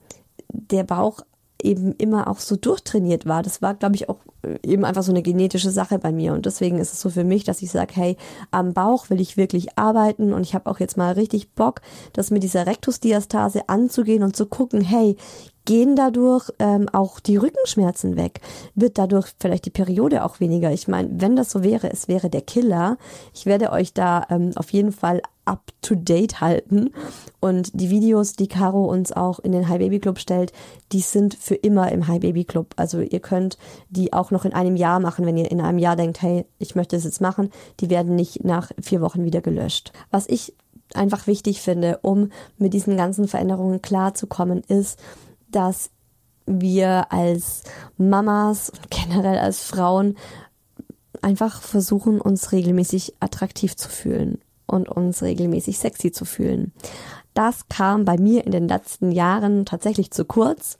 der Bauch eben immer auch so durchtrainiert war. Das war, glaube ich, auch äh, eben einfach so eine genetische Sache bei mir. Und deswegen ist es so für mich, dass ich sage, hey, am Bauch will ich wirklich arbeiten und ich habe auch jetzt mal richtig Bock, das mit dieser Rektusdiastase anzugehen und zu gucken, hey, gehen dadurch ähm, auch die Rückenschmerzen weg? Wird dadurch vielleicht die Periode auch weniger? Ich meine, wenn das so wäre, es wäre der Killer. Ich werde euch da ähm, auf jeden Fall up to date halten. Und die Videos, die Caro uns auch in den High Baby Club stellt, die sind für immer im High Baby Club. Also ihr könnt die auch noch in einem Jahr machen, wenn ihr in einem Jahr denkt, hey, ich möchte es jetzt machen. Die werden nicht nach vier Wochen wieder gelöscht. Was ich einfach wichtig finde, um mit diesen ganzen Veränderungen klarzukommen, ist, dass wir als Mamas und generell als Frauen einfach versuchen, uns regelmäßig attraktiv zu fühlen und uns regelmäßig sexy zu fühlen. Das kam bei mir in den letzten Jahren tatsächlich zu kurz.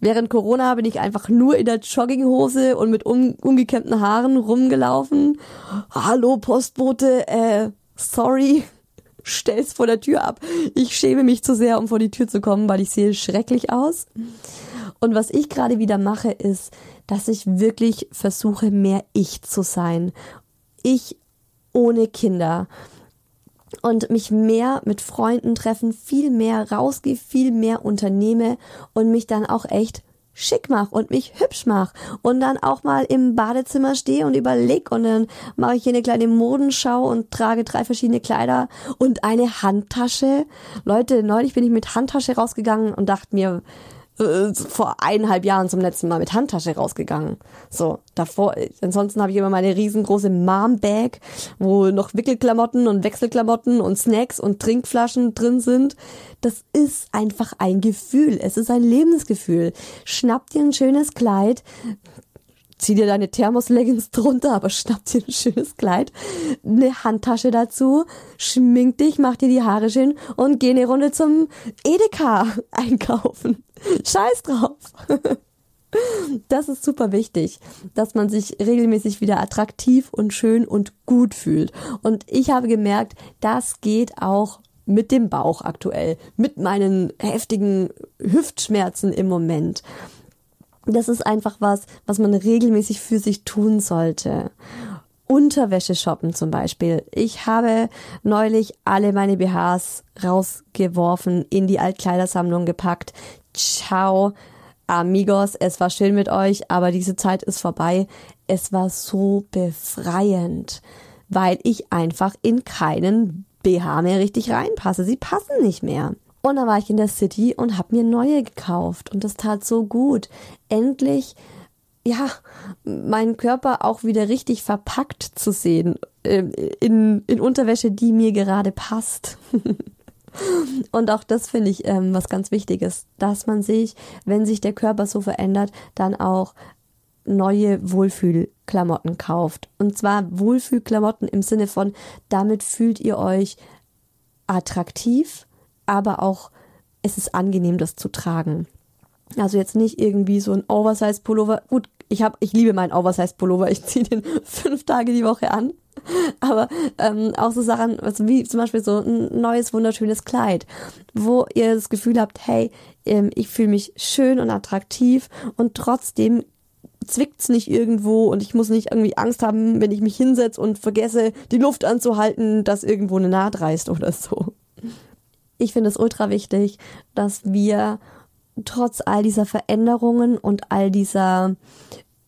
Während Corona bin ich einfach nur in der Jogginghose und mit um, umgekämmten Haaren rumgelaufen. Hallo Postbote, äh, sorry, stell's vor der Tür ab. Ich schäme mich zu sehr, um vor die Tür zu kommen, weil ich sehe schrecklich aus. Und was ich gerade wieder mache, ist, dass ich wirklich versuche, mehr ich zu sein. Ich ohne Kinder. Und mich mehr mit Freunden treffen, viel mehr rausgehe, viel mehr unternehme und mich dann auch echt schick mach und mich hübsch mach und dann auch mal im Badezimmer stehe und überleg und dann mache ich hier eine kleine Modenschau und trage drei verschiedene Kleider und eine Handtasche. Leute, neulich bin ich mit Handtasche rausgegangen und dachte mir, äh, vor eineinhalb Jahren zum letzten Mal mit Handtasche rausgegangen. So, davor, ansonsten habe ich immer meine riesengroße Mom-Bag, wo noch Wickelklamotten und Wechselklamotten und Snacks und Trinkflaschen drin sind. Das ist einfach ein Gefühl. Es ist ein Lebensgefühl. Schnapp dir ein schönes Kleid, zieh dir deine Thermos-Leggings drunter, aber schnapp dir ein schönes Kleid, eine Handtasche dazu, schmink dich, mach dir die Haare schön und geh eine Runde zum Edeka einkaufen. Scheiß drauf. Das ist super wichtig, dass man sich regelmäßig wieder attraktiv und schön und gut fühlt. Und ich habe gemerkt, das geht auch mit dem Bauch aktuell, mit meinen heftigen Hüftschmerzen im Moment. Das ist einfach was, was man regelmäßig für sich tun sollte. Unterwäsche shoppen zum Beispiel. Ich habe neulich alle meine BHs rausgeworfen, in die Altkleidersammlung gepackt. Ciao, amigos. Es war schön mit euch, aber diese Zeit ist vorbei. Es war so befreiend, weil ich einfach in keinen BH mehr richtig reinpasse. Sie passen nicht mehr. Und dann war ich in der City und habe mir neue gekauft und das tat so gut. Endlich ja, meinen Körper auch wieder richtig verpackt zu sehen äh, in, in Unterwäsche, die mir gerade passt. Und auch das finde ich ähm, was ganz Wichtiges, dass man sich, wenn sich der Körper so verändert, dann auch neue Wohlfühlklamotten kauft. Und zwar Wohlfühlklamotten im Sinne von, damit fühlt ihr euch attraktiv, aber auch es ist angenehm, das zu tragen. Also jetzt nicht irgendwie so ein Oversize-Pullover. Gut, ich habe, ich liebe meinen Oversize-Pullover. Ich ziehe den fünf Tage die Woche an. Aber ähm, auch so Sachen, also wie zum Beispiel so ein neues, wunderschönes Kleid, wo ihr das Gefühl habt, hey, ähm, ich fühle mich schön und attraktiv und trotzdem zwickt's nicht irgendwo und ich muss nicht irgendwie Angst haben, wenn ich mich hinsetze und vergesse, die Luft anzuhalten, dass irgendwo eine Naht reißt oder so. Ich finde es ultra wichtig, dass wir trotz all dieser Veränderungen und all dieser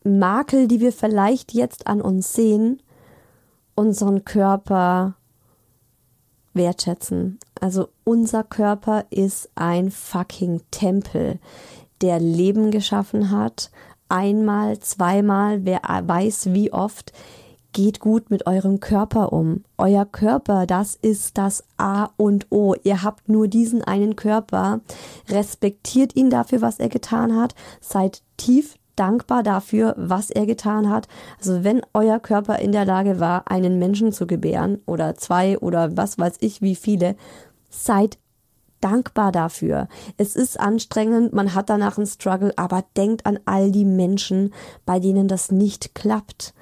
Makel, die wir vielleicht jetzt an uns sehen, unseren Körper wertschätzen. Also unser Körper ist ein fucking Tempel, der Leben geschaffen hat. Einmal, zweimal, wer weiß wie oft. Geht gut mit eurem Körper um. Euer Körper, das ist das A und O. Ihr habt nur diesen einen Körper. Respektiert ihn dafür, was er getan hat. Seid tief dankbar dafür, was er getan hat. Also wenn euer Körper in der Lage war, einen Menschen zu gebären oder zwei oder was weiß ich wie viele, seid dankbar dafür. Es ist anstrengend, man hat danach einen Struggle, aber denkt an all die Menschen, bei denen das nicht klappt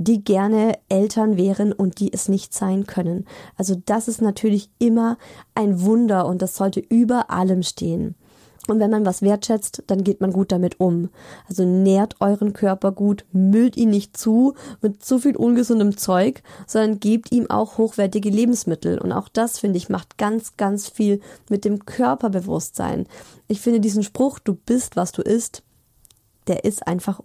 die gerne Eltern wären und die es nicht sein können. Also das ist natürlich immer ein Wunder und das sollte über allem stehen. Und wenn man was wertschätzt, dann geht man gut damit um. Also nährt euren Körper gut, müllt ihn nicht zu mit zu viel ungesundem Zeug, sondern gebt ihm auch hochwertige Lebensmittel. Und auch das, finde ich, macht ganz, ganz viel mit dem Körperbewusstsein. Ich finde diesen Spruch, du bist, was du isst, der ist einfach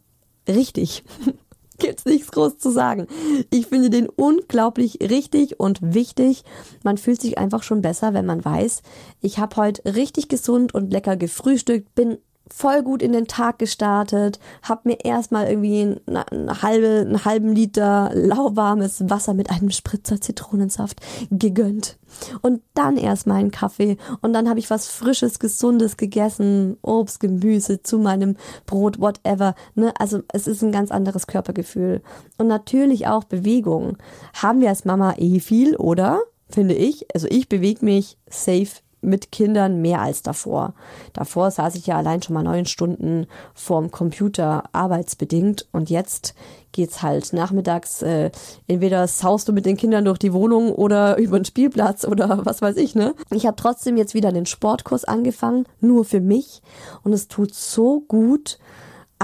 richtig. gibt's nichts groß zu sagen. Ich finde den unglaublich richtig und wichtig. Man fühlt sich einfach schon besser, wenn man weiß, ich habe heute richtig gesund und lecker gefrühstückt, bin voll gut in den Tag gestartet, hab mir erstmal irgendwie eine, eine halbe, einen halben Liter lauwarmes Wasser mit einem Spritzer Zitronensaft gegönnt. Und dann erstmal einen Kaffee und dann habe ich was frisches, gesundes gegessen, Obst, Gemüse zu meinem Brot, whatever. Ne? Also es ist ein ganz anderes Körpergefühl. Und natürlich auch Bewegung. Haben wir als Mama eh viel, oder? Finde ich. Also ich bewege mich safe mit Kindern mehr als davor. Davor saß ich ja allein schon mal neun Stunden vorm Computer arbeitsbedingt und jetzt geht's halt nachmittags äh, entweder saust du mit den Kindern durch die Wohnung oder über den Spielplatz oder was weiß ich, ne? Ich habe trotzdem jetzt wieder den Sportkurs angefangen, nur für mich und es tut so gut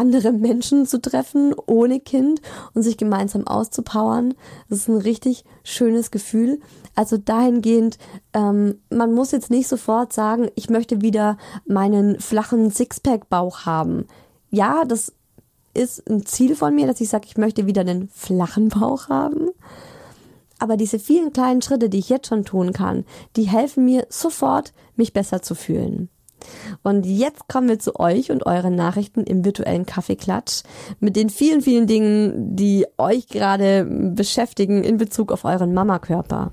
andere Menschen zu treffen ohne Kind und sich gemeinsam auszupowern. Das ist ein richtig schönes Gefühl. Also dahingehend, ähm, man muss jetzt nicht sofort sagen, ich möchte wieder meinen flachen Sixpack-Bauch haben. Ja, das ist ein Ziel von mir, dass ich sage, ich möchte wieder einen flachen Bauch haben. Aber diese vielen kleinen Schritte, die ich jetzt schon tun kann, die helfen mir sofort, mich besser zu fühlen. Und jetzt kommen wir zu euch und euren Nachrichten im virtuellen Kaffeeklatsch mit den vielen, vielen Dingen, die euch gerade beschäftigen in Bezug auf euren Mamakörper.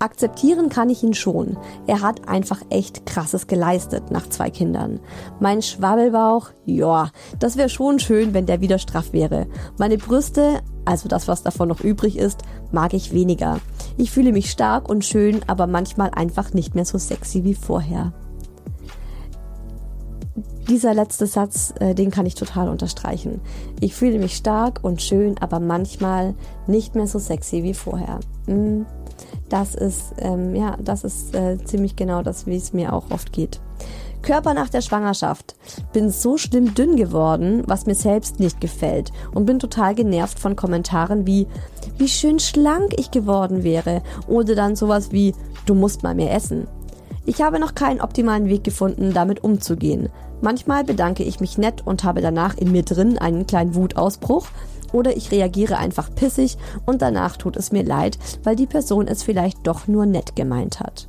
Akzeptieren kann ich ihn schon. Er hat einfach echt krasses geleistet nach zwei Kindern. Mein Schwabbelbauch, ja, das wäre schon schön, wenn der wieder straff wäre. Meine Brüste, also das, was davon noch übrig ist, mag ich weniger. Ich fühle mich stark und schön, aber manchmal einfach nicht mehr so sexy wie vorher. Dieser letzte Satz, äh, den kann ich total unterstreichen. Ich fühle mich stark und schön, aber manchmal nicht mehr so sexy wie vorher. Mm, das ist, ähm, ja, das ist äh, ziemlich genau das, wie es mir auch oft geht. Körper nach der Schwangerschaft. Bin so schlimm dünn geworden, was mir selbst nicht gefällt und bin total genervt von Kommentaren wie, wie schön schlank ich geworden wäre oder dann sowas wie, du musst mal mehr essen. Ich habe noch keinen optimalen Weg gefunden, damit umzugehen. Manchmal bedanke ich mich nett und habe danach in mir drin einen kleinen Wutausbruch oder ich reagiere einfach pissig und danach tut es mir leid, weil die Person es vielleicht doch nur nett gemeint hat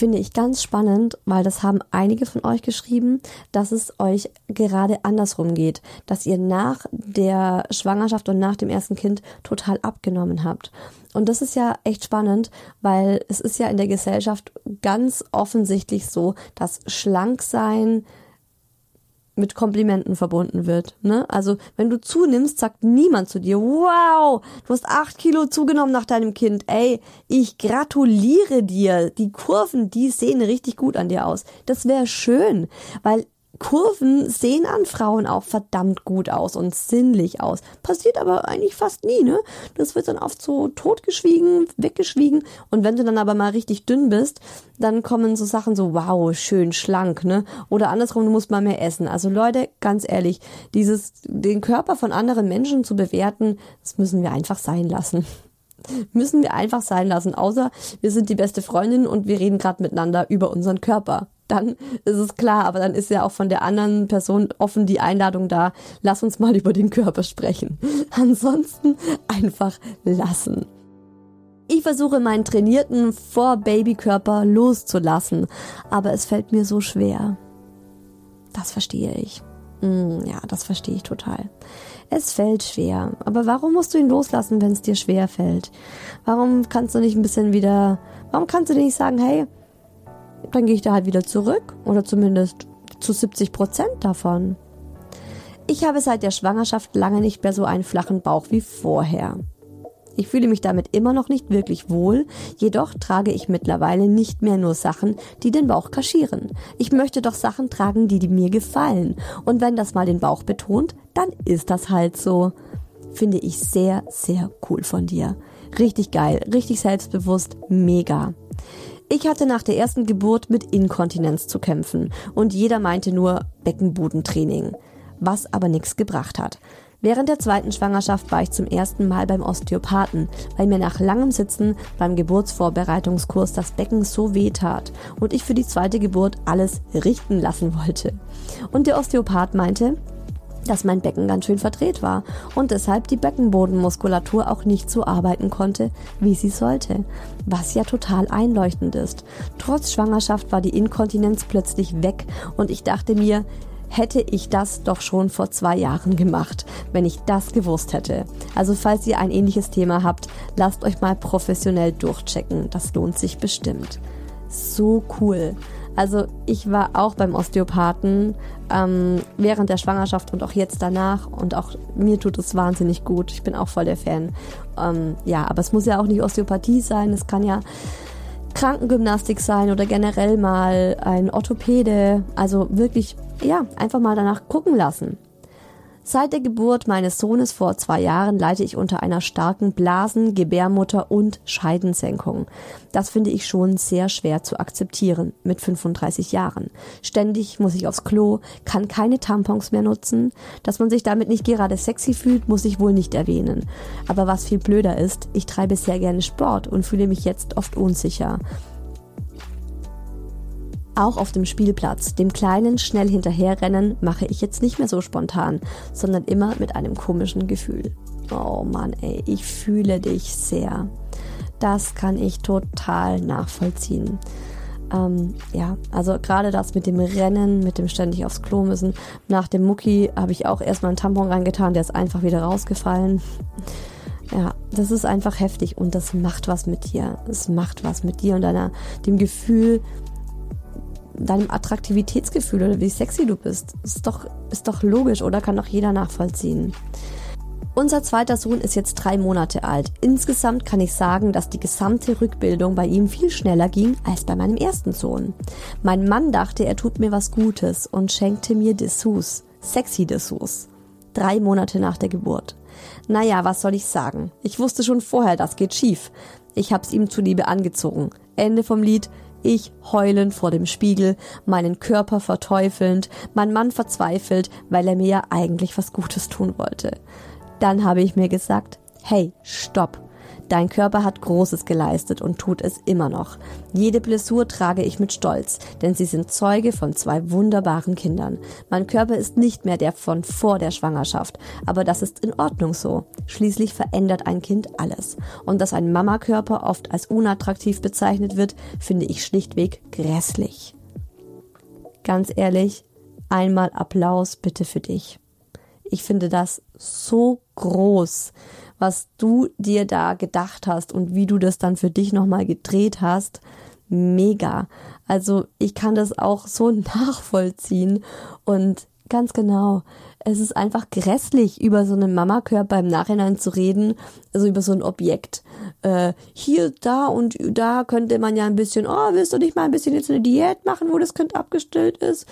finde ich ganz spannend, weil das haben einige von euch geschrieben, dass es euch gerade andersrum geht, dass ihr nach der Schwangerschaft und nach dem ersten Kind total abgenommen habt. Und das ist ja echt spannend, weil es ist ja in der Gesellschaft ganz offensichtlich so, dass Schlanksein mit Komplimenten verbunden wird. Ne? Also wenn du zunimmst, sagt niemand zu dir, wow, du hast acht Kilo zugenommen nach deinem Kind. Ey, ich gratuliere dir. Die Kurven, die sehen richtig gut an dir aus. Das wäre schön, weil Kurven sehen an Frauen auch verdammt gut aus und sinnlich aus. Passiert aber eigentlich fast nie, ne? Das wird dann oft so totgeschwiegen, weggeschwiegen. Und wenn du dann aber mal richtig dünn bist, dann kommen so Sachen so, wow, schön schlank, ne? Oder andersrum, du musst mal mehr essen. Also Leute, ganz ehrlich, dieses, den Körper von anderen Menschen zu bewerten, das müssen wir einfach sein lassen müssen wir einfach sein lassen, außer wir sind die beste Freundin und wir reden gerade miteinander über unseren Körper dann ist es klar, aber dann ist ja auch von der anderen Person offen die Einladung da, lass uns mal über den Körper sprechen. Ansonsten einfach lassen. Ich versuche meinen trainierten Vor-Baby-Körper loszulassen, aber es fällt mir so schwer. Das verstehe ich. Mm, ja, das verstehe ich total. Es fällt schwer. Aber warum musst du ihn loslassen, wenn es dir schwer fällt? Warum kannst du nicht ein bisschen wieder, warum kannst du nicht sagen, hey, dann gehe ich da halt wieder zurück oder zumindest zu 70 Prozent davon. Ich habe seit der Schwangerschaft lange nicht mehr so einen flachen Bauch wie vorher. Ich fühle mich damit immer noch nicht wirklich wohl, jedoch trage ich mittlerweile nicht mehr nur Sachen, die den Bauch kaschieren. Ich möchte doch Sachen tragen, die, mir gefallen. Und wenn das mal den Bauch betont, dann ist das halt so. Finde ich sehr, sehr cool von dir. Richtig geil, richtig selbstbewusst, mega. Ich hatte nach der ersten Geburt mit Inkontinenz zu kämpfen und jeder meinte nur Beckenbodentraining, was aber nichts gebracht hat. Während der zweiten Schwangerschaft war ich zum ersten Mal beim Osteopathen, weil mir nach langem Sitzen beim Geburtsvorbereitungskurs das Becken so weh tat und ich für die zweite Geburt alles richten lassen wollte. Und der Osteopath meinte, dass mein Becken ganz schön verdreht war und deshalb die Beckenbodenmuskulatur auch nicht so arbeiten konnte, wie sie sollte, was ja total einleuchtend ist. Trotz Schwangerschaft war die Inkontinenz plötzlich weg und ich dachte mir, hätte ich das doch schon vor zwei Jahren gemacht, wenn ich das gewusst hätte. Also falls ihr ein ähnliches Thema habt, lasst euch mal professionell durchchecken, das lohnt sich bestimmt. So cool. Also ich war auch beim Osteopathen ähm, während der Schwangerschaft und auch jetzt danach und auch mir tut es wahnsinnig gut. Ich bin auch voll der Fan. Ähm, ja, aber es muss ja auch nicht Osteopathie sein. Es kann ja Krankengymnastik sein oder generell mal ein Orthopäde. Also wirklich, ja, einfach mal danach gucken lassen. Seit der Geburt meines Sohnes vor zwei Jahren leide ich unter einer starken Blasen-, Gebärmutter- und Scheidensenkung. Das finde ich schon sehr schwer zu akzeptieren mit 35 Jahren. Ständig muss ich aufs Klo, kann keine Tampons mehr nutzen. Dass man sich damit nicht gerade sexy fühlt, muss ich wohl nicht erwähnen. Aber was viel blöder ist, ich treibe sehr gerne Sport und fühle mich jetzt oft unsicher. Auch auf dem Spielplatz, dem kleinen, schnell hinterherrennen, mache ich jetzt nicht mehr so spontan, sondern immer mit einem komischen Gefühl. Oh Mann, ey, ich fühle dich sehr. Das kann ich total nachvollziehen. Ähm, ja, also gerade das mit dem Rennen, mit dem ständig aufs Klo müssen. Nach dem Mucki habe ich auch erstmal einen Tampon reingetan, der ist einfach wieder rausgefallen. Ja, das ist einfach heftig und das macht was mit dir. Es macht was mit dir und deiner, dem Gefühl, deinem Attraktivitätsgefühl oder wie sexy du bist. Ist doch, ist doch logisch oder kann doch jeder nachvollziehen. Unser zweiter Sohn ist jetzt drei Monate alt. Insgesamt kann ich sagen, dass die gesamte Rückbildung bei ihm viel schneller ging als bei meinem ersten Sohn. Mein Mann dachte, er tut mir was Gutes und schenkte mir Dessous. Sexy Dessous. Drei Monate nach der Geburt. Naja, was soll ich sagen? Ich wusste schon vorher, das geht schief. Ich hab's ihm zuliebe angezogen. Ende vom Lied. Ich heulend vor dem Spiegel, meinen Körper verteufelnd, mein Mann verzweifelt, weil er mir ja eigentlich was Gutes tun wollte. Dann habe ich mir gesagt, hey, stopp. Dein Körper hat Großes geleistet und tut es immer noch. Jede Blessur trage ich mit Stolz, denn sie sind Zeuge von zwei wunderbaren Kindern. Mein Körper ist nicht mehr der von vor der Schwangerschaft, aber das ist in Ordnung so. Schließlich verändert ein Kind alles. Und dass ein Mamakörper oft als unattraktiv bezeichnet wird, finde ich schlichtweg grässlich. Ganz ehrlich, einmal Applaus bitte für dich. Ich finde das so groß, was du dir da gedacht hast und wie du das dann für dich nochmal gedreht hast. Mega. Also ich kann das auch so nachvollziehen und ganz genau. Es ist einfach grässlich, über so einen Mamakörper im Nachhinein zu reden, also über so ein Objekt. Äh, hier, da und da könnte man ja ein bisschen, oh, willst du nicht mal ein bisschen jetzt eine Diät machen, wo das Kind abgestellt ist?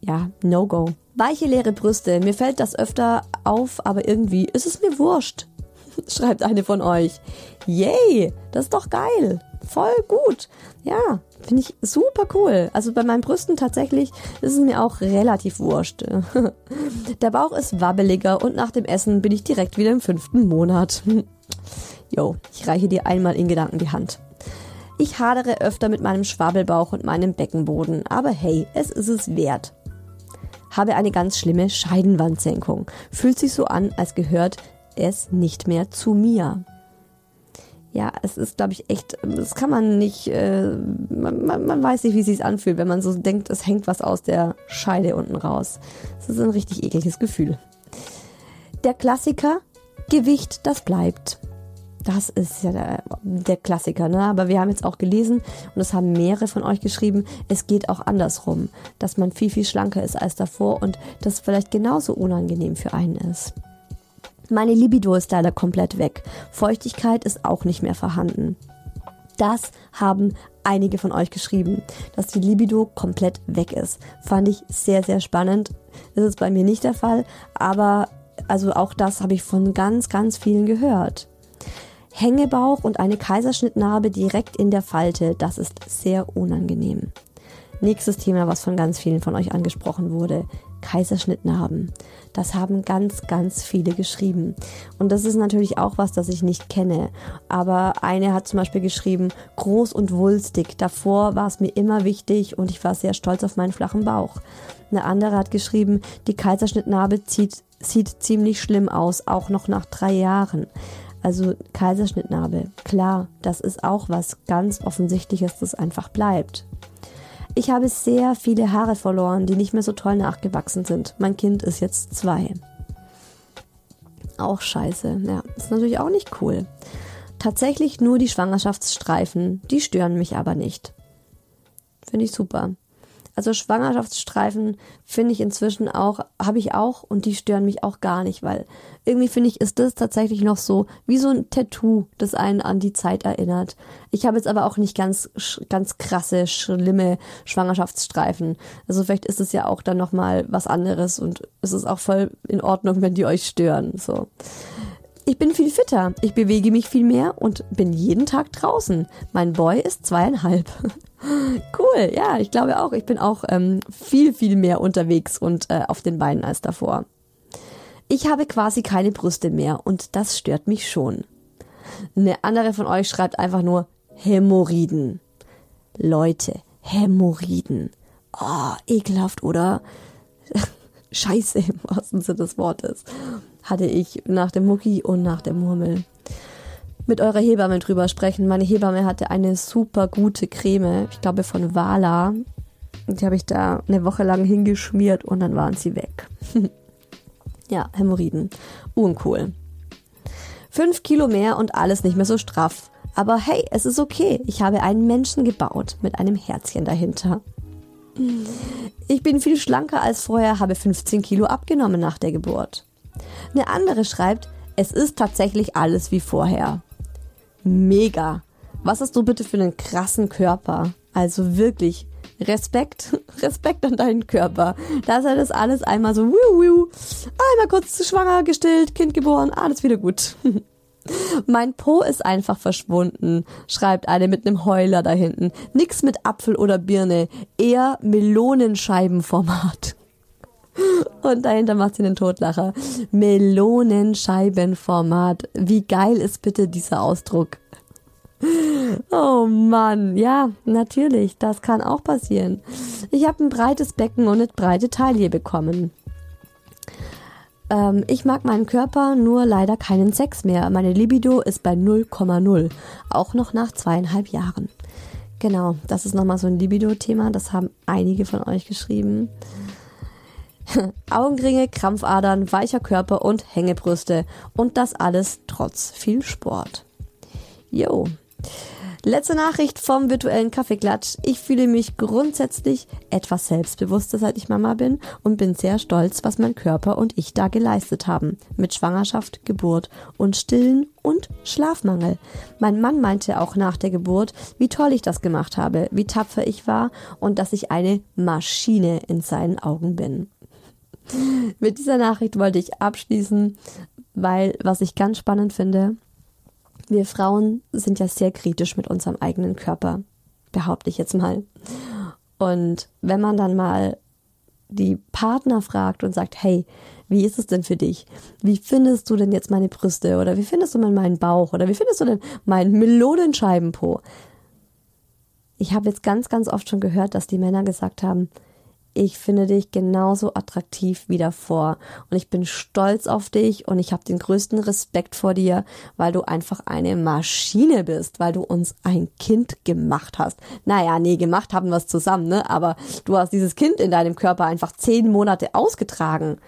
Ja, no go. Weiche leere Brüste. Mir fällt das öfter auf, aber irgendwie ist es mir wurscht. Schreibt eine von euch. Yay, das ist doch geil. Voll gut. Ja, finde ich super cool. Also bei meinen Brüsten tatsächlich ist es mir auch relativ wurscht. Der Bauch ist wabbeliger und nach dem Essen bin ich direkt wieder im fünften Monat. Jo, ich reiche dir einmal in Gedanken die Hand. Ich hadere öfter mit meinem Schwabbelbauch und meinem Beckenboden, aber hey, es ist es wert habe eine ganz schlimme Scheidenwandsenkung. Fühlt sich so an, als gehört es nicht mehr zu mir. Ja, es ist, glaube ich, echt, das kann man nicht, äh, man, man, man weiß nicht, wie es sich anfühlt, wenn man so denkt, es hängt was aus der Scheide unten raus. Das ist ein richtig ekliges Gefühl. Der Klassiker, Gewicht, das bleibt. Das ist ja der, der, Klassiker, ne? Aber wir haben jetzt auch gelesen und es haben mehrere von euch geschrieben, es geht auch andersrum, dass man viel, viel schlanker ist als davor und das vielleicht genauso unangenehm für einen ist. Meine Libido ist leider komplett weg. Feuchtigkeit ist auch nicht mehr vorhanden. Das haben einige von euch geschrieben, dass die Libido komplett weg ist. Fand ich sehr, sehr spannend. Das ist bei mir nicht der Fall, aber also auch das habe ich von ganz, ganz vielen gehört. Hängebauch und eine Kaiserschnittnarbe direkt in der Falte, das ist sehr unangenehm. Nächstes Thema, was von ganz vielen von euch angesprochen wurde, Kaiserschnittnarben. Das haben ganz, ganz viele geschrieben. Und das ist natürlich auch was, das ich nicht kenne. Aber eine hat zum Beispiel geschrieben, groß und wulstig. Davor war es mir immer wichtig und ich war sehr stolz auf meinen flachen Bauch. Eine andere hat geschrieben, die Kaiserschnittnarbe zieht, sieht ziemlich schlimm aus, auch noch nach drei Jahren. Also Kaiserschnittnarbe, klar, das ist auch was ganz Offensichtliches, das einfach bleibt. Ich habe sehr viele Haare verloren, die nicht mehr so toll nachgewachsen sind. Mein Kind ist jetzt zwei. Auch scheiße, ja, ist natürlich auch nicht cool. Tatsächlich nur die Schwangerschaftsstreifen, die stören mich aber nicht. Finde ich super. Also Schwangerschaftsstreifen finde ich inzwischen auch, habe ich auch und die stören mich auch gar nicht, weil irgendwie finde ich, ist das tatsächlich noch so wie so ein Tattoo, das einen an die Zeit erinnert. Ich habe jetzt aber auch nicht ganz, ganz krasse, schlimme Schwangerschaftsstreifen. Also vielleicht ist es ja auch dann nochmal was anderes und es ist auch voll in Ordnung, wenn die euch stören, so. Ich bin viel fitter, ich bewege mich viel mehr und bin jeden Tag draußen. Mein Boy ist zweieinhalb. Cool, ja, ich glaube auch. Ich bin auch ähm, viel, viel mehr unterwegs und äh, auf den Beinen als davor. Ich habe quasi keine Brüste mehr und das stört mich schon. Eine andere von euch schreibt einfach nur Hämorrhoiden. Leute, Hämorrhoiden. Oh, ekelhaft, oder? Scheiße im wahrsten Sinne des Wortes. Hatte ich nach dem Mucki und nach der Murmel. mit eurer Hebamme drüber sprechen. Meine Hebamme hatte eine super gute Creme, ich glaube von Vala. Die habe ich da eine Woche lang hingeschmiert und dann waren sie weg. ja, Hämorrhoiden. Uncool. Fünf Kilo mehr und alles nicht mehr so straff. Aber hey, es ist okay. Ich habe einen Menschen gebaut mit einem Herzchen dahinter. Ich bin viel schlanker als vorher, habe 15 Kilo abgenommen nach der Geburt. Eine andere schreibt, es ist tatsächlich alles wie vorher. Mega. Was hast du bitte für einen krassen Körper? Also wirklich, Respekt, Respekt an deinen Körper. Dass er das alles einmal so, wiu, wiu, einmal kurz schwanger, gestillt, Kind geboren, alles wieder gut. Mein Po ist einfach verschwunden, schreibt eine mit einem Heuler da hinten. Nix mit Apfel oder Birne, eher Melonenscheibenformat. Und dahinter macht sie einen Totlacher. Melonenscheibenformat. Wie geil ist bitte dieser Ausdruck? Oh Mann, ja, natürlich, das kann auch passieren. Ich habe ein breites Becken und eine breite Taille bekommen. Ähm, ich mag meinen Körper, nur leider keinen Sex mehr. Meine Libido ist bei 0,0. Auch noch nach zweieinhalb Jahren. Genau, das ist nochmal so ein Libido-Thema. Das haben einige von euch geschrieben. Augenringe, Krampfadern, weicher Körper und Hängebrüste. Und das alles trotz viel Sport. Jo. Letzte Nachricht vom virtuellen Kaffeeklatsch. Ich fühle mich grundsätzlich etwas selbstbewusster, seit ich Mama bin und bin sehr stolz, was mein Körper und ich da geleistet haben. Mit Schwangerschaft, Geburt und Stillen und Schlafmangel. Mein Mann meinte auch nach der Geburt, wie toll ich das gemacht habe, wie tapfer ich war und dass ich eine Maschine in seinen Augen bin. Mit dieser Nachricht wollte ich abschließen, weil was ich ganz spannend finde, wir Frauen sind ja sehr kritisch mit unserem eigenen Körper, behaupte ich jetzt mal. Und wenn man dann mal die Partner fragt und sagt, hey, wie ist es denn für dich? Wie findest du denn jetzt meine Brüste? Oder wie findest du denn meinen Bauch? Oder wie findest du denn meinen Melonenscheibenpo? Ich habe jetzt ganz, ganz oft schon gehört, dass die Männer gesagt haben, ich finde dich genauso attraktiv wie davor und ich bin stolz auf dich und ich habe den größten Respekt vor dir, weil du einfach eine Maschine bist, weil du uns ein Kind gemacht hast. Naja, nee, gemacht haben wir es zusammen, ne? Aber du hast dieses Kind in deinem Körper einfach zehn Monate ausgetragen.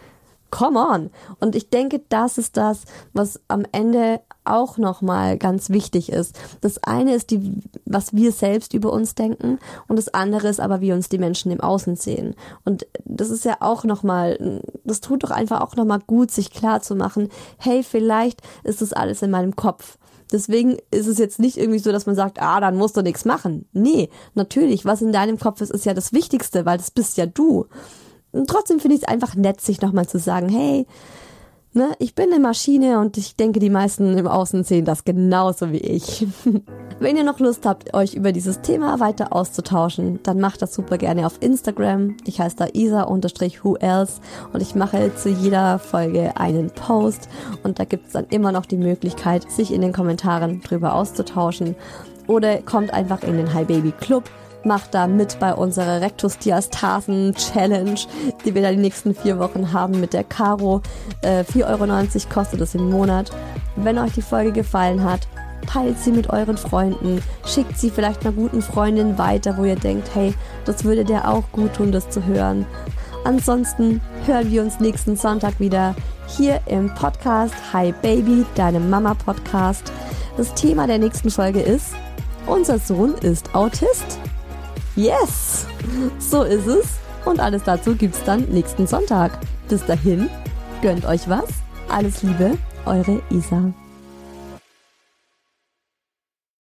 Come on. Und ich denke, das ist das, was am Ende auch nochmal ganz wichtig ist. Das eine ist die, was wir selbst über uns denken und das andere ist aber, wie uns die Menschen im Außen sehen. Und das ist ja auch nochmal, das tut doch einfach auch nochmal gut, sich klar zu machen, hey, vielleicht ist das alles in meinem Kopf. Deswegen ist es jetzt nicht irgendwie so, dass man sagt, ah, dann musst du nichts machen. Nee, natürlich, was in deinem Kopf ist, ist ja das Wichtigste, weil das bist ja du. Und trotzdem finde ich es einfach nett, sich nochmal zu sagen, hey, ne, ich bin eine Maschine und ich denke, die meisten im Außen sehen das genauso wie ich. Wenn ihr noch Lust habt, euch über dieses Thema weiter auszutauschen, dann macht das super gerne auf Instagram. Ich heiße da isa-who else und ich mache zu jeder Folge einen Post und da gibt es dann immer noch die Möglichkeit, sich in den Kommentaren drüber auszutauschen oder kommt einfach in den Hi Baby Club macht da mit bei unserer Rectus Diastasen Challenge, die wir da die nächsten vier Wochen haben mit der Caro. Äh, 4,90 Euro kostet es im Monat. Wenn euch die Folge gefallen hat, teilt sie mit euren Freunden, schickt sie vielleicht einer guten Freundin weiter, wo ihr denkt, hey, das würde der auch gut tun, das zu hören. Ansonsten hören wir uns nächsten Sonntag wieder hier im Podcast Hi Baby, deinem Mama Podcast. Das Thema der nächsten Folge ist, unser Sohn ist Autist. Yes! So ist es. Und alles dazu gibt's dann nächsten Sonntag. Bis dahin, gönnt euch was. Alles Liebe, eure Isa.